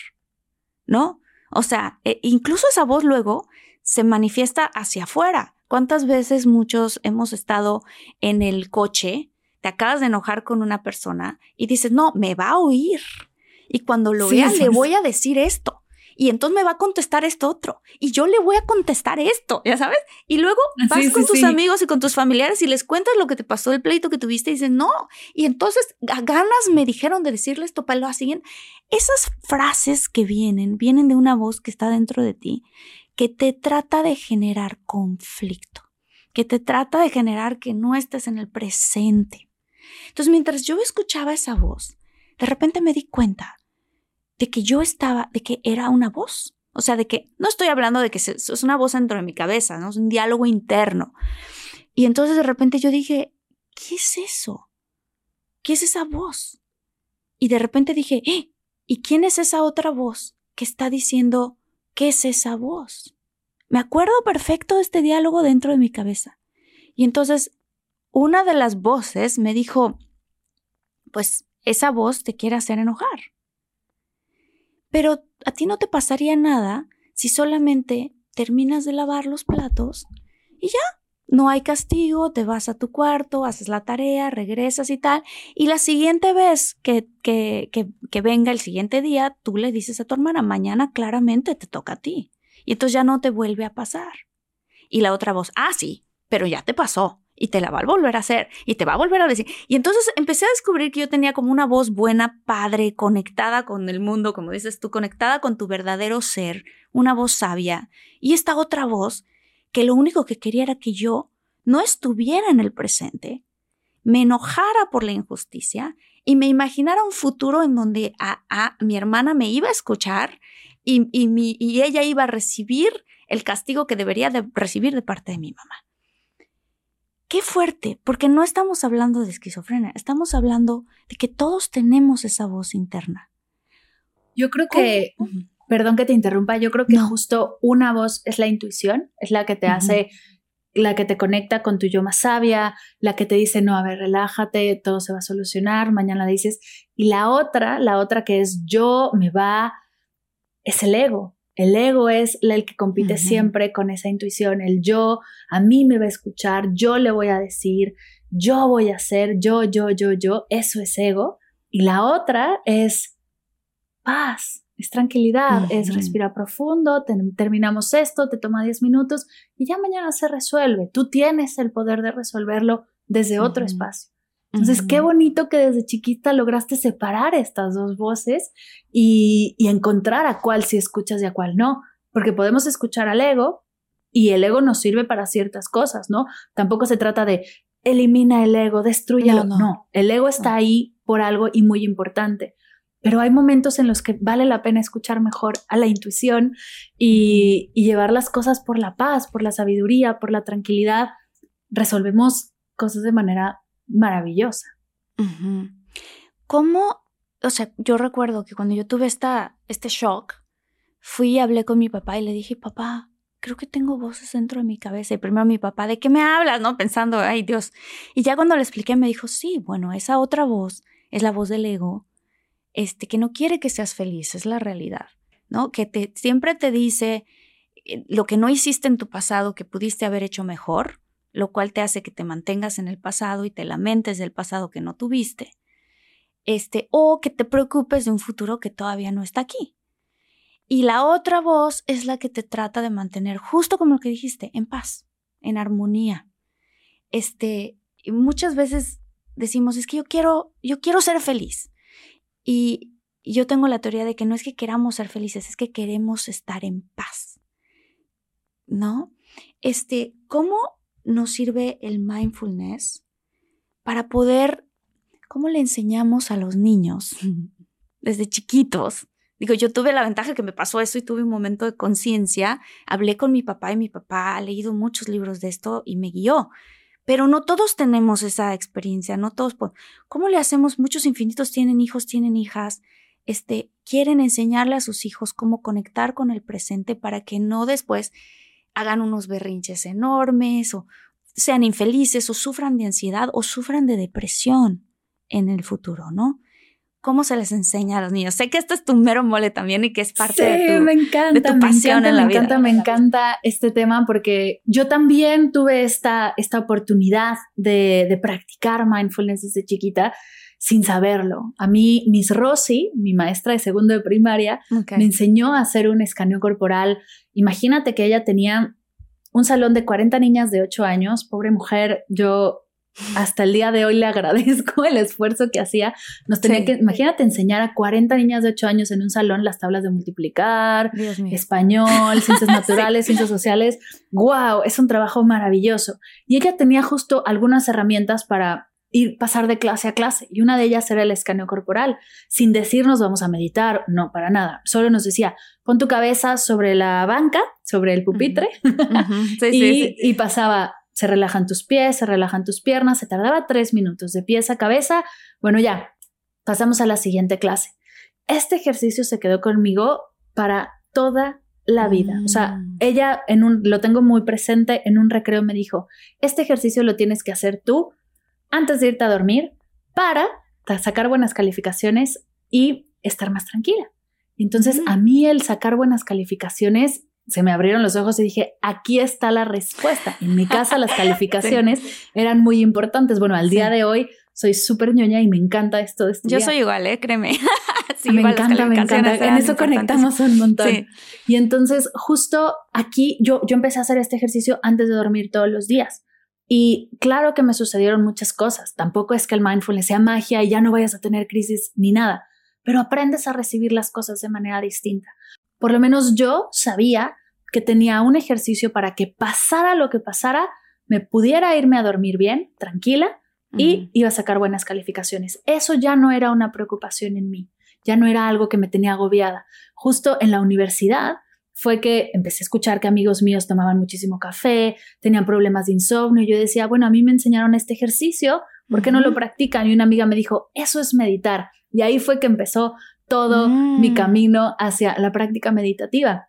Speaker 3: ¿no? O sea, e incluso esa voz luego se manifiesta hacia afuera. ¿Cuántas veces muchos hemos estado en el coche, te acabas de enojar con una persona y dices, no, me va a oír? Y cuando lo
Speaker 1: Sí,
Speaker 3: vea, le voy a decir esto. Y entonces me va a contestar esto otro y yo le voy a contestar esto, ya sabes. Y luego vas con tus amigos y con tus familiares y les cuentas lo que te pasó, el pleito que tuviste y dicen no. Y entonces a ganas me dijeron de decirle esto para lo siguiente. Esas frases que vienen, vienen de una voz que está dentro de ti, que te trata de generar conflicto, que te trata de generar que no estés en el presente. Entonces, mientras yo escuchaba esa voz, de repente me di cuenta de que yo estaba, de que era una voz. O sea, de que no estoy hablando de que es una voz dentro de mi cabeza, ¿no? Es un diálogo interno. Y entonces de repente yo dije, ¿qué es eso? ¿Qué es esa voz? Y de repente dije, ¿eh? ¿y quién es esa otra voz que está diciendo, ¿qué es esa voz? Me acuerdo perfecto de este diálogo dentro de mi cabeza. Y entonces una de las voces me dijo, pues esa voz te quiere hacer enojar. Pero a ti no te pasaría nada si solamente terminas de lavar los platos y ya, no hay castigo, te vas a tu cuarto, haces la tarea, regresas y tal, y la siguiente vez que, que, que, venga el siguiente día, tú le dices a tu hermana, mañana claramente te toca a ti. Y entonces ya no te vuelve a pasar. Y la otra voz, ah, sí, pero ya te pasó y te la va a volver a hacer y te va a volver a decir. Y entonces empecé a descubrir que yo tenía como una voz buena, padre, conectada con el mundo, como dices tú, conectada con tu verdadero ser, una voz sabia. Y esta otra voz que lo único que quería era que yo no estuviera en el presente, me enojara por la injusticia y me imaginara un futuro en donde a, mi hermana me iba a escuchar y, y ella iba a recibir el castigo que debería de recibir de parte de mi mamá. Qué fuerte, porque no estamos hablando de esquizofrenia, estamos hablando de que todos tenemos esa voz interna.
Speaker 1: Yo creo que, perdón que te interrumpa, yo creo que justo una voz es la intuición, es la que te hace, la que te conecta con tu yo más sabia, la que te dice, no, a ver, relájate, todo se va a solucionar, mañana dices, y la otra, la otra que es yo, me va, es el ego, el ego es el que compite siempre con esa intuición, el yo, a mí me va a escuchar, yo le voy a decir, yo voy a hacer, yo, yo, yo, yo, eso es ego. Y la otra es paz, es tranquilidad, es respirar profundo, terminamos esto, te toma 10 minutos y ya mañana se resuelve. Tú tienes el poder de resolverlo desde otro espacio. Entonces, qué bonito que desde chiquita lograste separar estas dos voces y, encontrar a cuál sí escuchas y a cuál no, porque podemos escuchar al ego y el ego nos sirve para ciertas cosas, ¿no? Tampoco se trata de elimina el ego, destruyelo, no, no. el ego está ahí por algo y muy importante. Pero hay momentos en los que vale la pena escuchar mejor a la intuición y, y llevar las cosas por la paz, por la sabiduría, por la tranquilidad. Resolvemos cosas de manera maravillosa.
Speaker 3: ¿Cómo? O sea, yo recuerdo que cuando yo tuve esta, este shock, fui y hablé con mi papá y le dije, papá, creo que tengo voces dentro de mi cabeza. Y primero mi papá, ¿de qué me hablas? ¿No? Pensando, ay Dios. Y ya cuando le expliqué, me dijo, sí, bueno, esa otra voz es la voz del ego, este, que no quiere que seas feliz, es la realidad, ¿no? Que te, siempre te dice eh, lo que no hiciste en tu pasado que pudiste haber hecho mejor, lo cual te hace que te mantengas en el pasado y te lamentes del pasado que no tuviste. Este, o que te preocupes de un futuro que todavía no está aquí. Y la otra voz es la que te trata de mantener, justo como lo que dijiste, en paz, en armonía. Este, muchas veces decimos, es que yo quiero, yo quiero ser feliz. Y yo tengo la teoría de que no es que queramos ser felices, es que queremos estar en paz. ¿No? Este, ¿cómo nos sirve el mindfulness para poder, ¿cómo le enseñamos a los niños [LAUGHS] desde chiquitos? Digo, yo tuve la ventaja que me pasó eso y tuve un momento de conciencia. Hablé con mi papá y mi papá ha leído muchos libros de esto y me guió. Pero no todos tenemos esa experiencia, no todos. ¿Cómo le hacemos? Muchos infinitos tienen hijos, tienen hijas, este, quieren enseñarle a sus hijos cómo conectar con el presente para que no después hagan unos berrinches enormes o sean infelices o sufran de ansiedad o sufran de depresión en el futuro, ¿no? ¿Cómo se les enseña a los niños? Sé que esto es tu mero mole también y que es parte de, tu,
Speaker 1: me encanta,
Speaker 3: tu pasión
Speaker 1: me encanta,
Speaker 3: en la
Speaker 1: me Encanta, me encanta este tema porque yo también tuve esta, esta oportunidad de, de practicar mindfulness desde chiquita sin saberlo. A mí, Miss Rossi, mi maestra de segundo de primaria, me enseñó a hacer un escaneo corporal. Imagínate que ella tenía un salón de 40 niñas de 8 años. Pobre mujer, yo hasta el día de hoy le [LAUGHS] agradezco el esfuerzo que hacía. Nos tenía
Speaker 3: Sí.
Speaker 1: que, imagínate, enseñar a 40 niñas de 8 años en un salón las tablas de multiplicar, español, ciencias [LAUGHS] naturales, ciencias sociales. ¡Wow! Es un trabajo maravilloso. Y ella tenía justo algunas herramientas para ir pasar de clase a clase y una de ellas era el escaneo corporal, sin decirnos vamos a meditar, no, para nada. Solo nos decía, pon tu cabeza sobre la banca, sobre el pupitre. [LAUGHS]
Speaker 3: Sí,
Speaker 1: y,
Speaker 3: sí, sí.
Speaker 1: y pasaba, se relajan tus pies, se relajan tus piernas, se tardaba tres minutos de pies a cabeza. Bueno, ya, pasamos a la siguiente clase. Este ejercicio se quedó conmigo para toda la vida. O sea,
Speaker 3: Mm.
Speaker 1: ella en un, lo tengo muy presente, en un recreo me dijo, este ejercicio lo tienes que hacer tú antes de irte a dormir para sacar buenas calificaciones y estar más tranquila. Entonces,
Speaker 3: Mm.
Speaker 1: a mí el sacar buenas calificaciones se me abrieron los ojos y dije, aquí está la respuesta. En mi casa las [LAUGHS] calificaciones eran muy importantes. Bueno, al día
Speaker 3: Sí.
Speaker 1: de hoy soy súper ñoña y me encanta esto de estudiar.
Speaker 3: Yo soy igual, ¿eh? Créeme. [LAUGHS] Sí,
Speaker 1: me
Speaker 3: igual las
Speaker 1: encanta, me encanta. En eso conectamos un montón. Y entonces, justo aquí yo, yo empecé a hacer este ejercicio antes de dormir todos los días. Y claro que me sucedieron muchas cosas. Tampoco es que el mindfulness sea magia y ya no vayas a tener crisis ni nada, pero aprendes a recibir las cosas de manera distinta. Por lo menos yo sabía que tenía un ejercicio para que pasara lo que pasara, me pudiera irme a dormir bien, tranquila, y iba a sacar buenas calificaciones. Eso ya no era una preocupación en mí, ya no era algo que me tenía agobiada. Justo en la universidad fue que empecé a escuchar que amigos míos tomaban muchísimo café, tenían problemas de insomnio y yo decía, bueno, a mí me enseñaron este ejercicio, ¿por qué no lo practican? Y una amiga me dijo, eso es meditar. Y ahí fue que empezó todo
Speaker 3: Mm.
Speaker 1: mi camino hacia la práctica meditativa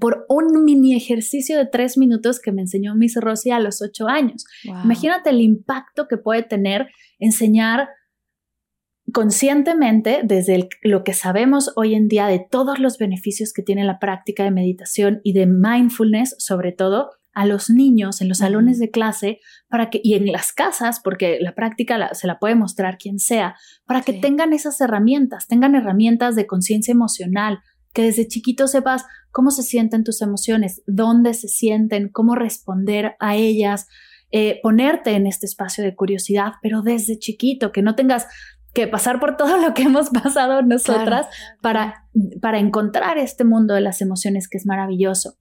Speaker 1: por un mini ejercicio de tres minutos que me enseñó Miss Rossi a los ocho años.
Speaker 3: Wow.
Speaker 1: Imagínate el impacto que puede tener enseñar conscientemente desde el- lo que sabemos hoy en día de todos los beneficios que tiene la práctica de meditación y de mindfulness, sobre todo a los niños en los salones de clase para que y en las casas porque la práctica la- se la puede mostrar quien sea para que
Speaker 3: Sí.
Speaker 1: tengan esas herramientas tengan herramientas de conciencia emocional que desde chiquito sepas cómo se sienten tus emociones dónde se sienten cómo responder a ellas eh, ponerte en este espacio de curiosidad, pero desde chiquito, que no tengas que pasar por todo lo que hemos pasado nosotras para, para encontrar este mundo de las emociones que es maravilloso.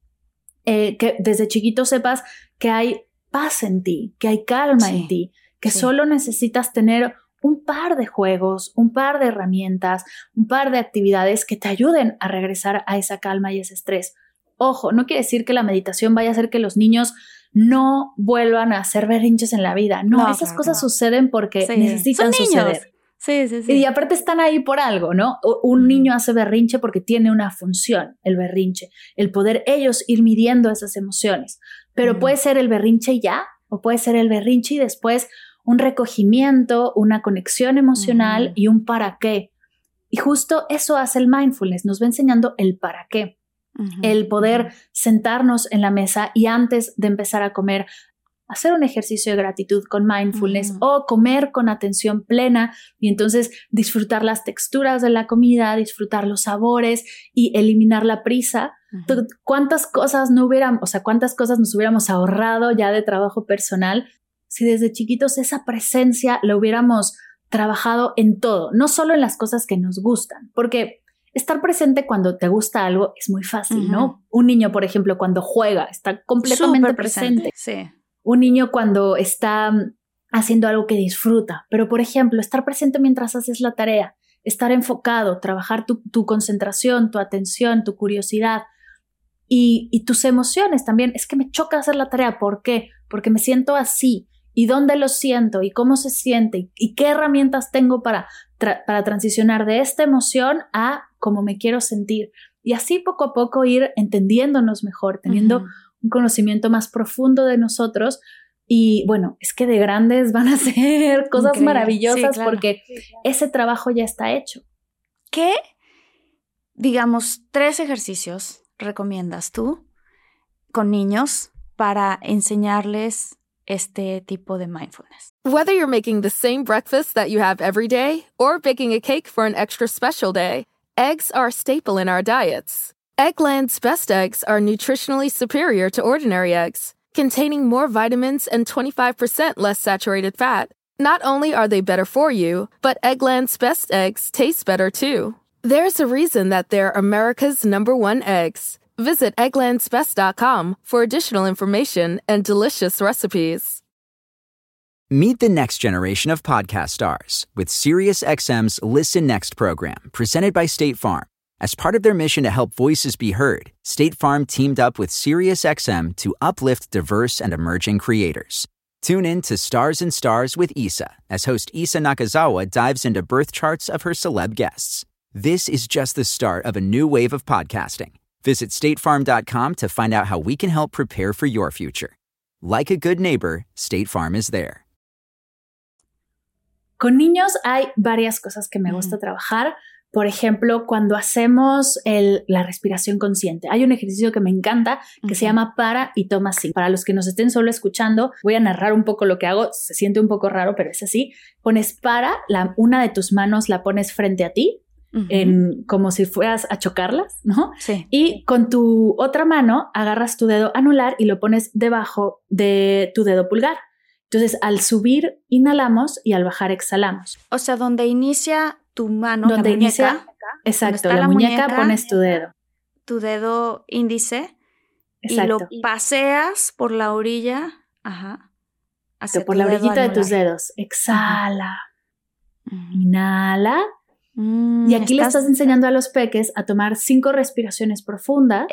Speaker 1: Eh, que desde chiquito sepas que hay paz en ti, que hay calma
Speaker 3: Sí,
Speaker 1: en ti, que
Speaker 3: sí.
Speaker 1: solo necesitas tener un par de juegos, un par de herramientas, un par de actividades que te ayuden a regresar a esa calma y ese estrés. Ojo, no quiere decir que la meditación vaya a hacer que los niños no vuelvan a hacer berrinches en la vida. No,
Speaker 3: No,
Speaker 1: esas
Speaker 3: claro
Speaker 1: cosas
Speaker 3: no.
Speaker 1: suceden porque
Speaker 3: Sí.
Speaker 1: necesitan
Speaker 3: Son niños.
Speaker 1: suceder.
Speaker 3: Sí, sí, sí.
Speaker 1: Y aparte están ahí por algo, ¿no? Un niño hace berrinche porque tiene una función, el berrinche, el poder ellos ir midiendo esas emociones. Pero puede ser el berrinche ya, o puede ser el berrinche y después un recogimiento, una conexión emocional y un para qué. Y justo eso hace el mindfulness, nos va enseñando el para qué el poder sentarnos en la mesa y antes de empezar a comer, hacer un ejercicio de gratitud con mindfulness o comer con atención plena y entonces disfrutar las texturas de la comida, disfrutar los sabores y eliminar la prisa. Tú- ¿Cuántas cosas no hubiéramos, o sea, cuántas cosas nos hubiéramos ahorrado ya de trabajo personal si desde chiquitos esa presencia la hubiéramos trabajado en todo, no solo en las cosas que nos gustan, porque estar presente cuando te gusta algo es muy fácil, ¿no? Un niño, por ejemplo, cuando juega, está completamente
Speaker 3: Súper
Speaker 1: presente.
Speaker 3: Sí.
Speaker 1: Un niño cuando está mm, haciendo algo que disfruta, pero por ejemplo, estar presente mientras haces la tarea, estar enfocado, trabajar tu, concentración, tu atención, tu curiosidad y, tus emociones también. Es que me choca hacer la tarea. ¿Por qué? Porque me siento así. ¿Y dónde lo siento? ¿Y cómo se siente? ¿Y, qué herramientas tengo para, para transicionar de esta emoción a cómo me quiero sentir? Y así poco a poco ir entendiéndonos mejor, teniendo. Un conocimiento más profundo de nosotros. Y bueno, es que de grandes van a [LAUGHS] ser cosas
Speaker 3: Increíble.
Speaker 1: maravillosas
Speaker 3: Sí, claro.
Speaker 1: porque ese trabajo ya está hecho.
Speaker 3: ¿Qué, digamos, tres ejercicios recomiendas tú con niños para enseñarles este tipo de mindfulness.
Speaker 5: Whether you're making the same breakfast that you have every day or baking a cake for an extra special day, eggs are a staple in our diets. Eggland's best eggs are nutritionally superior to ordinary eggs, containing more vitamins and 25% less saturated fat. Not only are they better for you, but Eggland's best eggs taste better too. There's a reason that they're America's number one eggs. Visit egglandsbest.com for additional information and delicious recipes.
Speaker 6: Meet the next generation of podcast stars with SiriusXM's Listen Next program, presented by State Farm. As part of their mission to help voices be heard, State Farm teamed up with SiriusXM to uplift diverse and emerging creators. Tune in to Stars and Stars with Issa as host Issa Nakazawa dives into birth charts of her celeb guests. This is just the start of a new wave of podcasting. Visit statefarm.com to find out how we can help prepare for your future. Like a good neighbor, State Farm is there.
Speaker 1: Con niños hay varias cosas que me gusta trabajar. Por ejemplo, cuando hacemos el, la respiración consciente, hay un ejercicio que me encanta que se llama para y toma sí. Para los que nos estén solo escuchando, voy a narrar un poco lo que hago. Se siente un poco raro, pero es así. Pones para, la, una de tus manos la pones frente a ti, en, como si fueras a chocarlas, ¿no?
Speaker 3: Sí.
Speaker 1: Y con tu otra mano agarras tu dedo anular y lo pones debajo de tu dedo pulgar. Entonces, al subir, inhalamos y al bajar, exhalamos.
Speaker 3: O sea, donde inicia tu mano,
Speaker 1: Donde
Speaker 3: la muñeca,
Speaker 1: inicia, exacto, la,
Speaker 3: la
Speaker 1: muñeca,
Speaker 3: muñeca,
Speaker 1: pones tu dedo.
Speaker 3: tu dedo índice
Speaker 1: Exacto.
Speaker 3: y lo paseas por la orilla, ajá, hacia
Speaker 1: por la orillita de tus dedos. Exhala, inhala.
Speaker 3: Mm,
Speaker 1: Y aquí le estás enseñando a los peques a tomar cinco respiraciones profundas.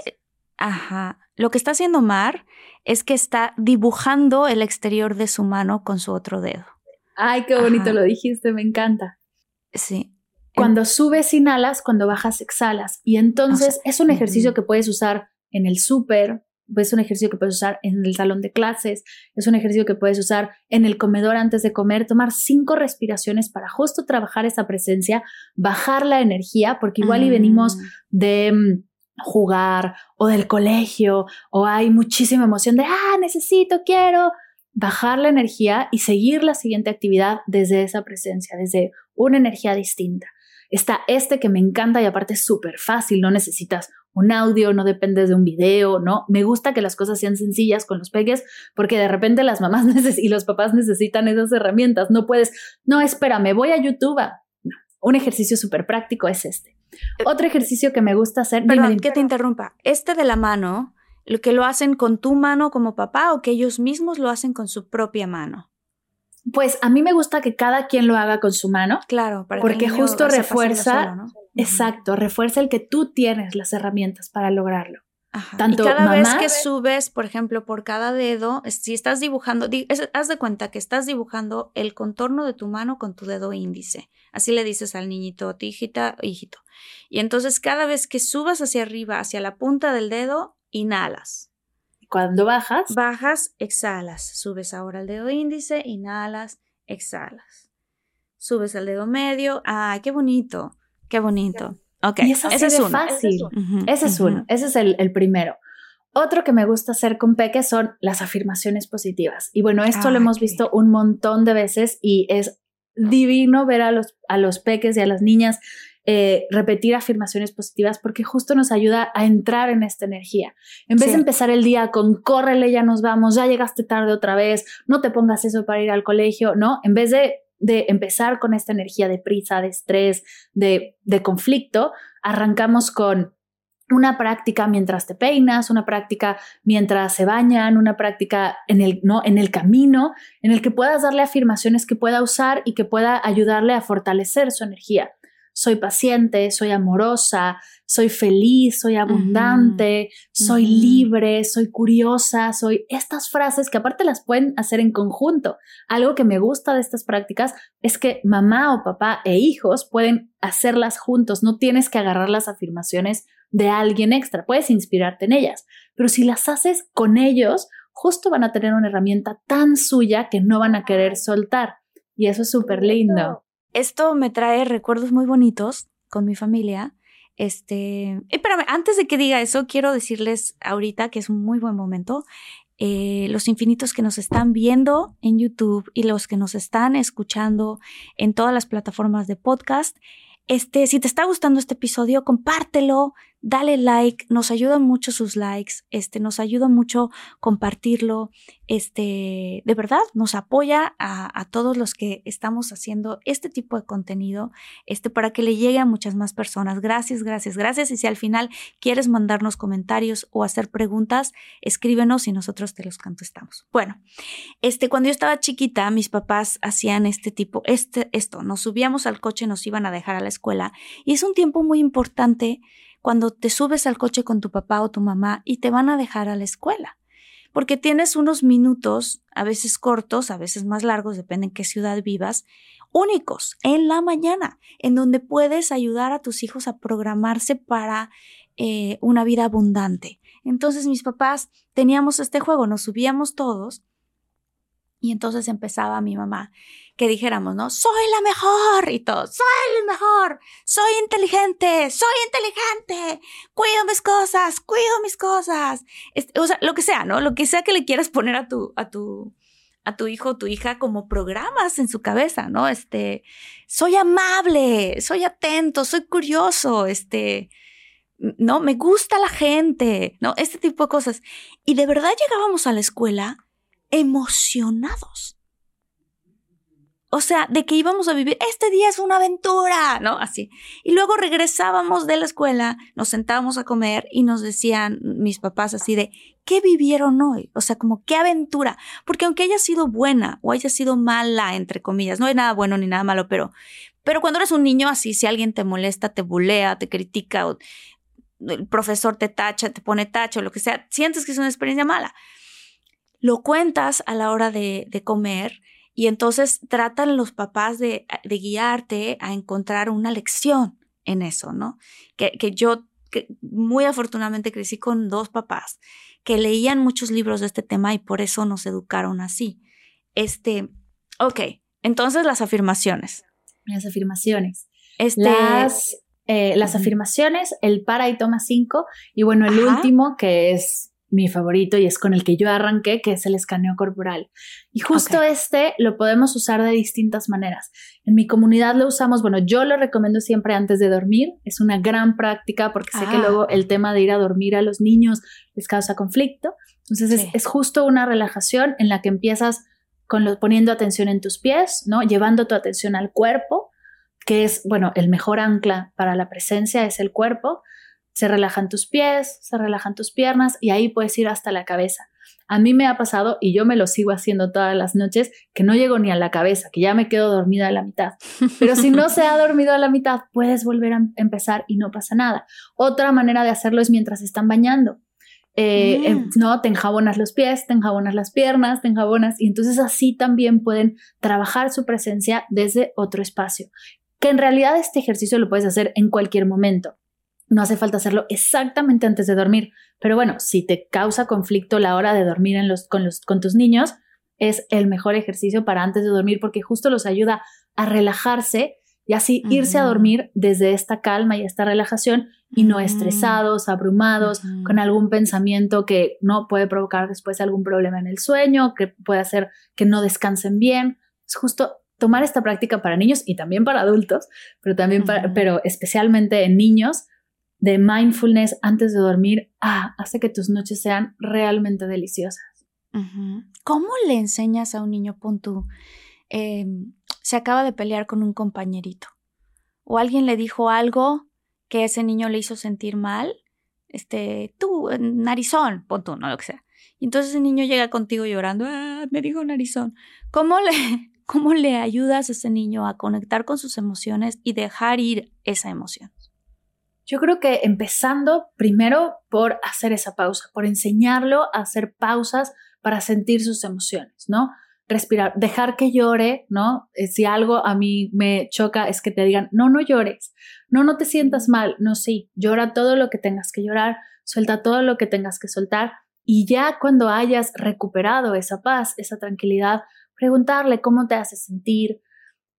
Speaker 3: Ajá. Lo que está haciendo Mar es que está dibujando el exterior de su mano con su otro dedo.
Speaker 1: Ay, qué bonito
Speaker 3: Ajá.
Speaker 1: lo dijiste, me encanta.
Speaker 3: Sí.
Speaker 1: Cuando subes, inhalas, cuando bajas, exhalas. Y entonces es un ejercicio que puedes usar en el súper, es un ejercicio que puedes usar en el salón de clases, es un ejercicio que puedes usar en el comedor antes de comer, tomar cinco respiraciones para justo trabajar esa presencia, bajar la energía, porque igual y venimos
Speaker 3: Mm.
Speaker 1: de mm, jugar o del colegio o hay muchísima emoción de, ah, necesito, quiero, bajar la energía y seguir la siguiente actividad desde esa presencia, desde una energía distinta. Está este que me encanta y aparte es súper fácil, no necesitas un audio, no dependes de un video, ¿no? Me gusta que las cosas sean sencillas con los peques porque de repente las mamás [LAUGHS] y los papás necesitan esas herramientas. No puedes, no, espérame, voy a YouTube. No, un ejercicio súper práctico es este. Otro ejercicio que me gusta hacer,
Speaker 3: Perdón,
Speaker 1: dime.
Speaker 3: que te interrumpa. Este de la mano, lo que lo hacen con tu mano como papá o que ellos mismos lo hacen con su propia mano.
Speaker 1: pues a mí me gusta que cada quien lo haga con su mano.
Speaker 3: Claro, para
Speaker 1: Porque
Speaker 3: que
Speaker 1: justo refuerza-
Speaker 3: solo, ¿no?
Speaker 1: Exacto, refuerza el que tú tienes las herramientas para lograrlo.
Speaker 3: Ajá.
Speaker 1: Tanto
Speaker 3: y cada vez que subes, por ejemplo, por cada dedo, si estás dibujando, di- es- haz de cuenta que estás dibujando el contorno de tu mano con tu dedo índice. Así le dices al niñito, "Ti, hijita, hijito. Y entonces cada vez que subas hacia arriba, hacia la punta del dedo, inhalas.
Speaker 1: Cuando bajas,
Speaker 3: Bajas, exhalas. Subes ahora el dedo índice, inhalas, exhalas. Subes el dedo medio. ¡Ay, qué bonito! ¡Qué bonito! Ok,
Speaker 1: y es
Speaker 3: ese es uno.
Speaker 1: fácil. Ese es uno, ese es el, el primero. Otro que me gusta hacer con peques son las afirmaciones positivas. Y bueno, esto
Speaker 3: Ah,
Speaker 1: lo hemos
Speaker 3: qué
Speaker 1: visto un montón de veces y es divino ver a los, a los peques y a las niñas eh, repetir afirmaciones positivas porque justo nos ayuda a entrar en esta energía. En vez
Speaker 3: Sí.
Speaker 1: de empezar el día con córrele, ya nos vamos, ya llegaste tarde otra vez, no te pongas eso para ir al colegio, ¿no? En vez de, de empezar con esta energía de prisa, de estrés, de, de conflicto, arrancamos con una práctica mientras te peinas, una práctica mientras se bañan, una práctica en el, ¿no? en el camino, en el que puedas darle afirmaciones que pueda usar y que pueda ayudarle a fortalecer su energía. Soy paciente, soy amorosa, soy feliz, soy abundante, soy libre, soy curiosa, soy estas frases que aparte las pueden hacer en conjunto. Algo que me gusta de estas prácticas es que mamá o papá e hijos pueden hacerlas juntos, no tienes que agarrar las afirmaciones de alguien extra, puedes inspirarte en ellas, pero si las haces con ellos, justo van a tener una herramienta tan suya que no van a querer soltar. Y eso es súper lindo.
Speaker 3: Esto me trae recuerdos muy bonitos con mi familia. Este, espérame, antes de que diga eso, quiero decirles ahorita que es un muy buen momento. eh, los infinitos que nos están viendo en YouTube y los que nos están escuchando en todas las plataformas de podcast. Este, si te está gustando este episodio, compártelo, dale like, nos ayudan mucho sus likes, este, nos ayuda mucho compartirlo, este, de verdad, nos apoya a, a, todos los que estamos haciendo este tipo de contenido, este, para que le llegue a muchas más personas. Gracias, gracias, gracias. Y si al final quieres mandarnos comentarios o hacer preguntas, escríbenos y nosotros te los contestamos. Bueno, este, cuando yo estaba chiquita, mis papás hacían este tipo, este, esto, nos subíamos al coche, nos iban a dejar a la escuela y es un tiempo muy importante cuando te subes al coche con tu papá o tu mamá y te van a dejar a la escuela. Porque tienes unos minutos, a veces cortos, a veces más largos, depende en qué ciudad vivas, únicos en la mañana, en donde puedes ayudar a tus hijos a programarse para eh, una vida abundante. Entonces mis papás teníamos este juego, nos subíamos todos y entonces empezaba mi mamá que dijéramos, ¿no? Soy la mejor y todo, soy la mejor, soy inteligente, soy inteligente, cuido mis cosas, cuido mis cosas. O sea, lo que sea, ¿no? Lo que sea que le quieras poner a tu, a tu, a tu hijo o tu hija como programas en su cabeza, ¿no? Este, soy amable, soy atento, soy curioso, este, ¿no? Me gusta la gente, ¿no? Este tipo de cosas. Y de verdad llegábamos a la escuela emocionados. O sea, de que íbamos a vivir, este día es una aventura, ¿no? Así. Y luego regresábamos de la escuela, nos sentábamos a comer y nos decían mis papás así de, ¿qué vivieron hoy? O sea, como, ¿qué aventura? Porque aunque haya sido buena o haya sido mala, entre comillas, no hay nada bueno ni nada malo, pero, pero cuando eres un niño así, si alguien te molesta, te bulea, te critica, o el profesor te tacha, te pone tacho, lo que sea, sientes que es una experiencia mala lo cuentas a la hora de, comer y entonces tratan los papás de, guiarte a encontrar una lección en eso, ¿no? Que, yo que muy afortunadamente crecí con dos papás que leían muchos libros de este tema y por eso nos educaron así. Este, ok, entonces las afirmaciones.
Speaker 1: Las afirmaciones. Este, las, eh, las afirmaciones, el para y toma cinco, y bueno, el último que es mi favorito y es con el que yo arranqué, que es el escaneo corporal. Y justo este lo podemos usar de distintas maneras. En mi comunidad lo usamos, bueno, yo lo recomiendo siempre antes de dormir. Es una gran práctica porque sé que ah. luego el tema de ir a dormir a los niños les causa conflicto. Entonces es, justo una relajación en la que empiezas con lo, poniendo atención en tus pies, ¿no? Llevando tu atención al cuerpo, que es, bueno, el mejor ancla para la presencia es el cuerpo se relajan tus pies, se relajan tus piernas y ahí puedes ir hasta la cabeza. A mí me ha pasado, y yo me lo sigo haciendo todas las noches, que no llego ni a la cabeza, que ya me quedo dormida a la mitad. Pero si no se ha dormido a la mitad, puedes volver a empezar y no pasa nada. Otra manera de hacerlo es mientras están bañando. Eh, em, mm. No, te enjabonas los pies, te enjabonas las piernas, te enjabonas, y entonces así también pueden trabajar su presencia desde otro espacio. Que en realidad este ejercicio lo puedes hacer en cualquier momento. No hace falta hacerlo exactamente antes de dormir, pero bueno, si te causa conflicto la hora de dormir en los, con, los, con tus niños, es el mejor ejercicio para antes de dormir porque justo los ayuda a relajarse y así irse a dormir desde esta calma y esta relajación y no estresados, abrumados, con algún pensamiento que no puede provocar después algún problema en el sueño, que puede hacer que no descansen bien. Es justo tomar esta práctica para niños y también para adultos, pero también pero especialmente en niños, de mindfulness antes de dormir, ah, hace que tus noches sean realmente deliciosas.
Speaker 3: ¿Cómo le enseñas a un niño, pon em, se acaba de pelear con un compañerito o alguien le dijo algo que ese niño le hizo sentir mal, este, tú, narizón, pon tú, no lo que sea. Y entonces el niño llega contigo llorando, ah, me dijo narizón. ¿Cómo le, [LAUGHS] ¿Cómo le ayudas a ese niño a conectar con sus emociones y dejar ir esa emoción?
Speaker 1: Yo creo que empezando primero por hacer esa pausa, por enseñarlo a hacer pausas para sentir sus emociones, ¿no? Respirar, dejar que llore, ¿no? Eh, si algo a mí me choca es que te digan, no, no llores, no, no te sientas mal, no, sí, llora todo lo que tengas que llorar, suelta todo lo que tengas que soltar y ya cuando hayas recuperado esa paz, esa tranquilidad, preguntarle cómo te hace sentir,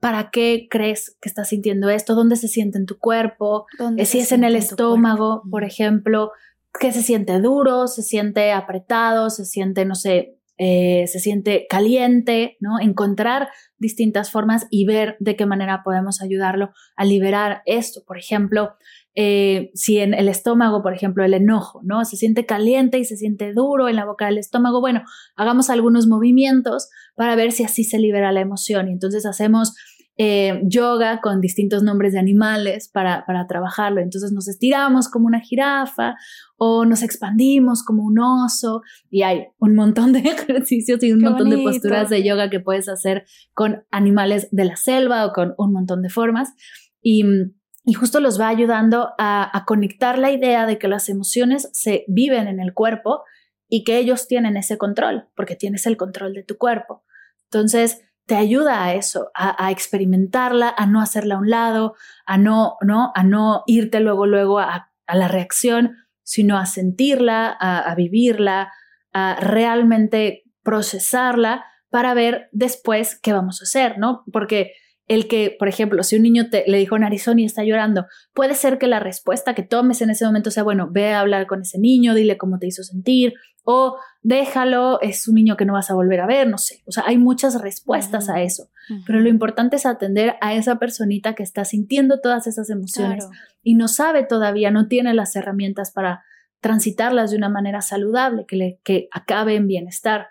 Speaker 1: ¿Para qué crees que estás sintiendo esto? ¿Dónde se siente en tu cuerpo? Eh, si es en el estómago, por ejemplo, que se siente duro, se siente apretado, se siente, no sé, eh, se siente caliente, ¿no? Encontrar distintas formas y ver de qué manera podemos ayudarlo a liberar esto. Por ejemplo, eh, si en el estómago, por ejemplo, el enojo, ¿no? Se siente caliente y se siente duro en la boca del estómago. Bueno, hagamos algunos movimientos para ver si así se libera la emoción. Y entonces hacemos eh, yoga con distintos nombres de animales para, para trabajarlo. Entonces nos estiramos como una jirafa o nos expandimos como un oso y hay un montón de [LAUGHS] ejercicios y un montón de posturas de yoga que puedes hacer con animales de la selva o con un montón de formas. Y, y justo los va ayudando a, a conectar la idea de que las emociones se viven en el cuerpo y que ellos tienen ese control, porque tienes el control de tu cuerpo. Entonces, te ayuda a eso, a, experimentarla, a no hacerla a un lado, a no, ¿no? A no irte luego, luego a, la reacción, sino a sentirla, a, vivirla, a realmente procesarla para ver después qué vamos a hacer, ¿no? Porque el que, por ejemplo, si un niño te, le dijo narizón y está llorando, puede ser que la respuesta que tomes en ese momento sea, bueno, ve a hablar con ese niño, dile cómo te hizo sentir, o déjalo, es un niño que no vas a volver a ver, no sé. O sea, hay muchas respuestas a eso, pero lo importante es atender a esa personita que está sintiendo todas esas emociones y no sabe todavía, no tiene las herramientas para transitarlas de una manera saludable, que, le, que acabe en bienestar.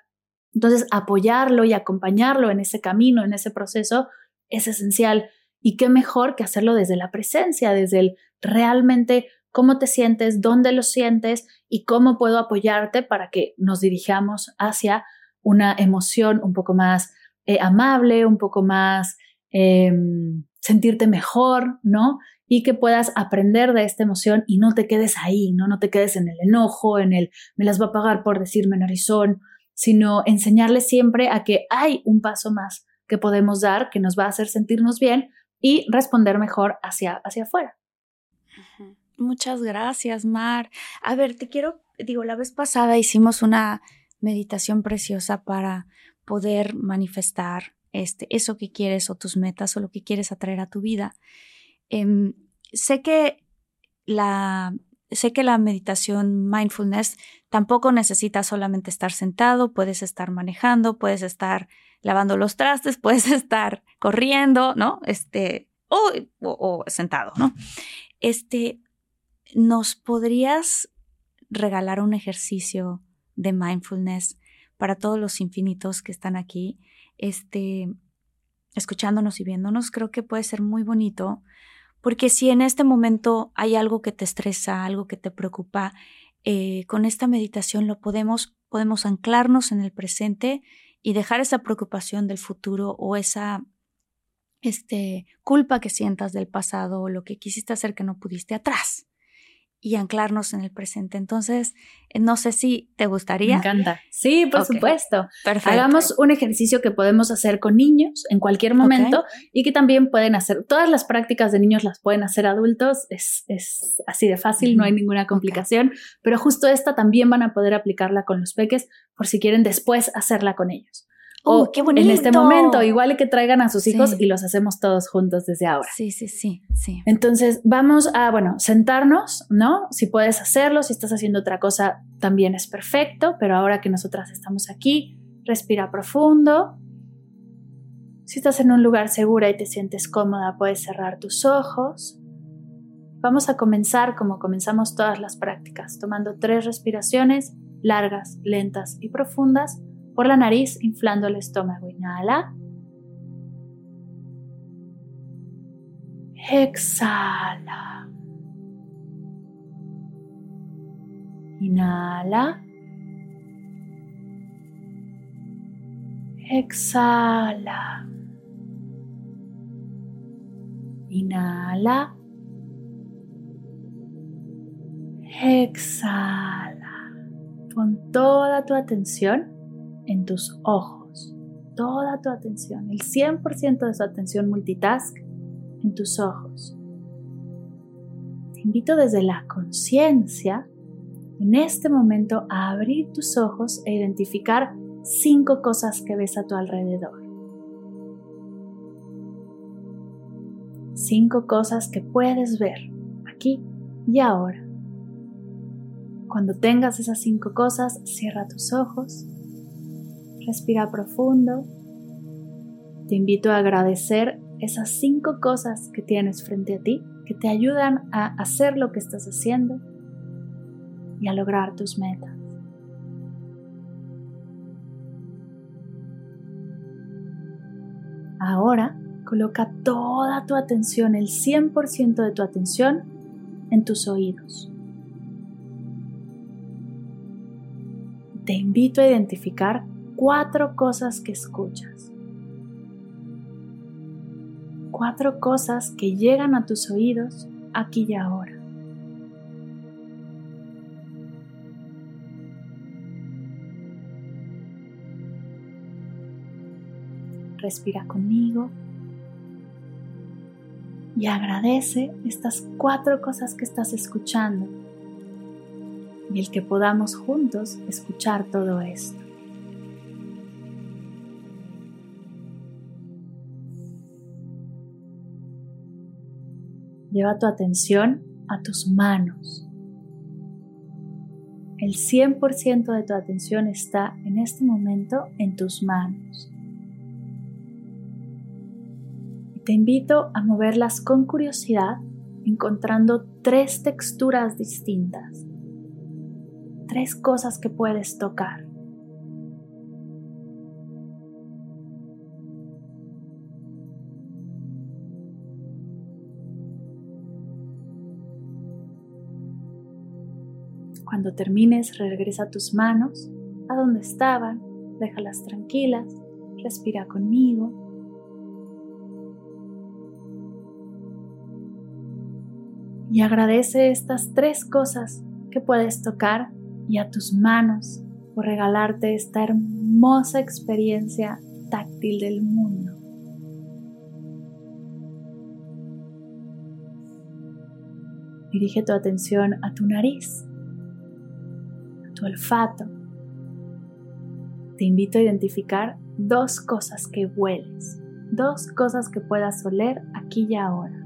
Speaker 1: Entonces, apoyarlo y acompañarlo en ese camino, en ese proceso, es esencial. Y qué mejor que hacerlo desde la presencia, desde el realmente cómo te sientes, dónde lo sientes y cómo puedo apoyarte para que nos dirijamos hacia una emoción un poco más eh, amable, un poco más em, sentirte mejor, ¿no? Y que puedas aprender de esta emoción y no te quedes ahí, ¿no? No te quedes en el enojo, en el me las va a pagar por decirme narizón, sino enseñarle siempre a que hay un paso más que podemos dar que nos va a hacer sentirnos bien y responder mejor hacia, hacia afuera.
Speaker 3: Muchas gracias, Mar. A ver, te quiero, digo, la vez pasada hicimos una meditación preciosa para poder manifestar este, eso que quieres o tus metas o lo que quieres atraer a tu vida. Em, sé que la sé que la meditación mindfulness tampoco necesita solamente estar sentado, puedes estar manejando, puedes estar lavando los trastes, [LAUGHS] puedes estar corriendo, ¿no? Este, o, sentado, ¿no? Este, ¿nos podrías regalar un ejercicio de mindfulness para todos los infinitos que están aquí, este, escuchándonos y viéndonos? Creo que puede ser muy bonito, porque si en este momento hay algo que te estresa, algo que te preocupa, eh, con esta meditación lo podemos, podemos anclarnos en el presente y dejar esa preocupación del futuro o esa este, culpa que sientas del pasado o lo que quisiste hacer que no pudiste atrás y anclarnos en el presente. Entonces, eh, no sé si te gustaría.
Speaker 1: Me encanta. Sí, por supuesto. Perfecto. Hagamos un ejercicio que podemos hacer con niños en cualquier momento y que también pueden hacer, todas las prácticas de niños las pueden hacer adultos, es, es así de fácil, no hay ninguna complicación, pero justo esta también van a poder aplicarla con los peques por si quieren después hacerla con ellos.
Speaker 3: Oh, qué bonito.
Speaker 1: En este momento, igual que traigan a sus hijos y los hacemos todos juntos desde ahora.
Speaker 3: Sí, sí, sí, sí.
Speaker 1: Entonces, vamos a, bueno, sentarnos, ¿no? Si puedes hacerlo, si estás haciendo otra cosa, también es perfecto, pero ahora que nosotras estamos aquí, respira profundo. Si estás en un lugar seguro y te sientes cómoda, puedes cerrar tus ojos. Vamos a comenzar como comenzamos todas las prácticas, tomando tres respiraciones largas, lentas y profundas por la nariz, inflando el estómago. Inhala. Exhala. Inhala. Exhala. Inhala. Exhala. Con toda tu atención en tus ojos, toda tu atención, el 100% de su atención multitask en tus ojos. Te invito desde la conciencia en este momento a abrir tus ojos e identificar cinco cosas que ves a tu alrededor. Cinco cosas que puedes ver aquí y ahora. Cuando tengas esas cinco cosas, cierra tus ojos, respira profundo. Te invito a agradecer esas cinco cosas que tienes frente a ti, que te ayudan a hacer lo que estás haciendo y a lograr tus metas. Ahora coloca toda tu atención, el 100% de tu atención, en tus oídos. Te invito a identificar cuatro cosas que escuchas. Cuatro cosas que llegan a tus oídos aquí y ahora. respira conmigo y agradece estas cuatro cosas que estás escuchando y el que podamos juntos escuchar todo esto. Lleva tu atención a tus manos. El 100% de tu atención está en este momento en tus manos. Te invito a moverlas con curiosidad, encontrando tres texturas distintas, tres cosas que puedes tocar. Cuando termines, regresa tus manos a donde estaban, déjalas tranquilas, respira conmigo y agradece estas tres cosas que puedes tocar y a tus manos por regalarte esta hermosa experiencia táctil del mundo. Dirige tu atención a tu nariz, tu olfato. Te invito a identificar dos cosas que hueles, dos cosas que puedas oler aquí y ahora.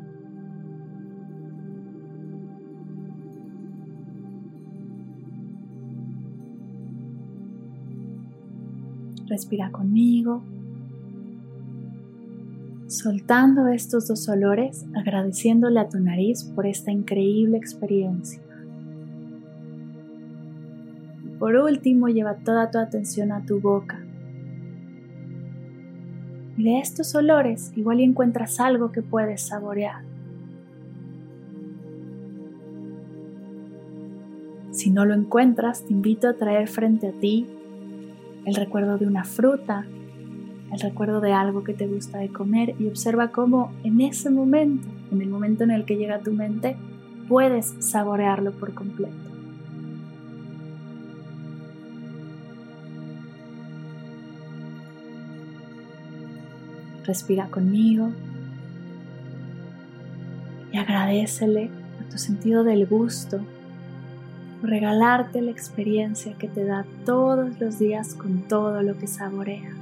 Speaker 1: Respira conmigo, soltando estos dos olores, agradeciéndole a tu nariz por esta increíble experiencia. Por último, lleva toda tu atención a tu boca. Y de estos olores igual encuentras algo que puedes saborear. Si no lo encuentras, te invito a traer frente a ti el recuerdo de una fruta, el recuerdo de algo que te gusta de comer y observa cómo en ese momento, en el momento en el que llega a tu mente, puedes saborearlo por completo. Respira conmigo y agradecele a tu sentido del gusto regalarte la experiencia que te da todos los días con todo lo que saboreas.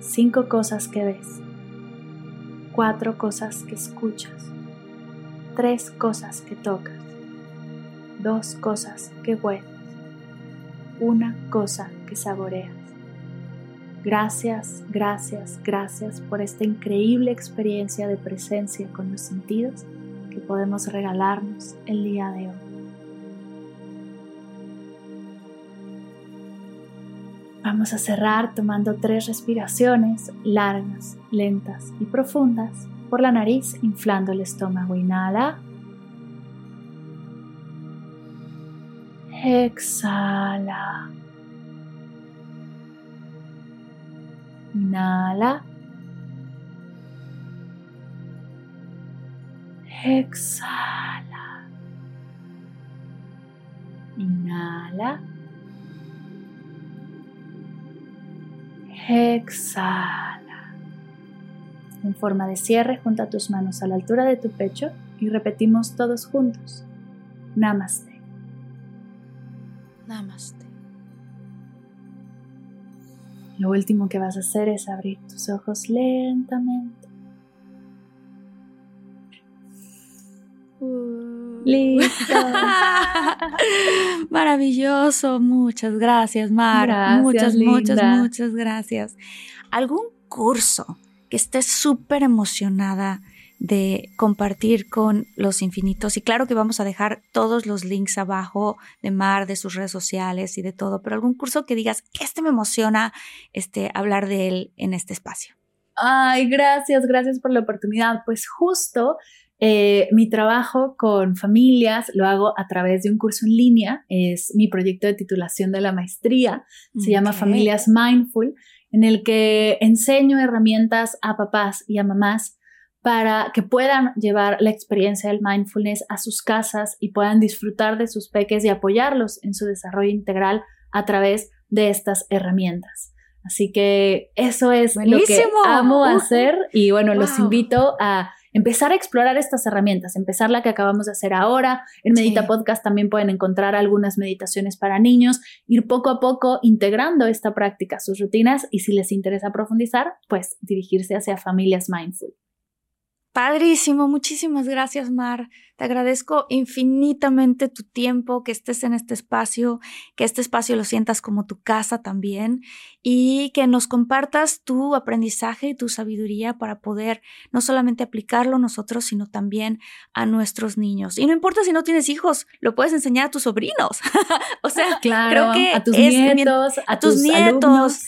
Speaker 1: Cinco cosas que ves, cuatro cosas que escuchas, tres cosas que tocas, dos cosas que hueles, una cosa que saboreas. Gracias, gracias, gracias por esta increíble experiencia de presencia con los sentidos que podemos regalarnos el día de hoy. Vamos a cerrar tomando tres respiraciones largas, lentas y profundas por la nariz, inflando el estómago. Inhala. Exhala. Inhala. Exhala. Inhala. Exhala. En forma de cierre, junta tus manos a la altura de tu pecho y repetimos todos juntos. Namaste.
Speaker 3: Namaste.
Speaker 1: Lo último que vas a hacer es abrir tus ojos lentamente. Listo. [LAUGHS]
Speaker 3: Maravilloso. Muchas gracias, Mar. muchas, muchas, muchas gracias. ¿Algún curso que estés súper emocionada de compartir con los infinitos. Y claro que vamos a dejar todos los links abajo de Mar, de sus redes sociales y de todo, pero algún curso que digas, este me emociona este, hablar de él en este espacio.
Speaker 1: Ay, gracias, gracias por la oportunidad. Pues justo eh, mi trabajo con familias lo hago a través de un curso en línea, es mi proyecto de titulación de la maestría, se llama Familias Mindful, en el que enseño herramientas a papás y a mamás para que puedan llevar la experiencia del mindfulness a sus casas y puedan disfrutar de sus peques y apoyarlos en su desarrollo integral a través de estas herramientas. Así que eso es lo que amo hacer y bueno, los invito a empezar a explorar estas herramientas, empezar la que acabamos de hacer ahora. En Medita Podcast también pueden encontrar algunas meditaciones para niños, ir poco a poco integrando esta práctica a sus rutinas y si les interesa profundizar, pues dirigirse hacia familias mindful.
Speaker 3: Padrísimo, muchísimas gracias Mar. Te agradezco infinitamente tu tiempo, que estés en este espacio, que este espacio lo sientas como tu casa también y que nos compartas tu aprendizaje y tu sabiduría para poder no solamente aplicarlo nosotros, sino también a nuestros niños. Y no importa si no tienes hijos, lo puedes enseñar a tus sobrinos. [LAUGHS] o sea,
Speaker 1: claro, creo que a tus nietos, a, tus, nietos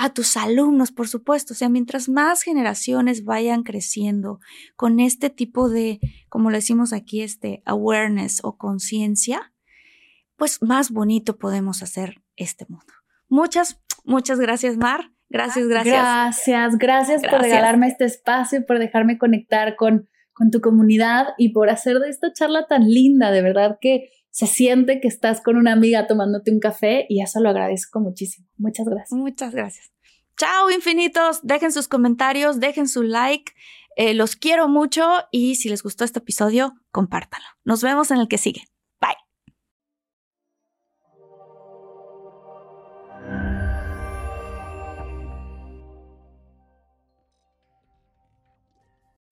Speaker 3: a tus alumnos, por supuesto. O sea, mientras más generaciones vayan creciendo con este tipo de, como le decimos aquí, este awareness o conciencia, pues más bonito podemos hacer este mundo. Muchas, muchas gracias, Mar. Gracias, gracias.
Speaker 1: Gracias, gracias, por regalarme este espacio, por dejarme conectar con, con tu comunidad y por hacer de esta charla tan linda. De verdad que se siente que estás con una amiga tomándote un café y eso lo agradezco muchísimo. Muchas gracias.
Speaker 3: Muchas gracias. Chao, infinitos. Dejen sus comentarios, dejen su like. Eh, los quiero mucho y si les gustó este episodio, compártanlo. Nos vemos en el que sigue.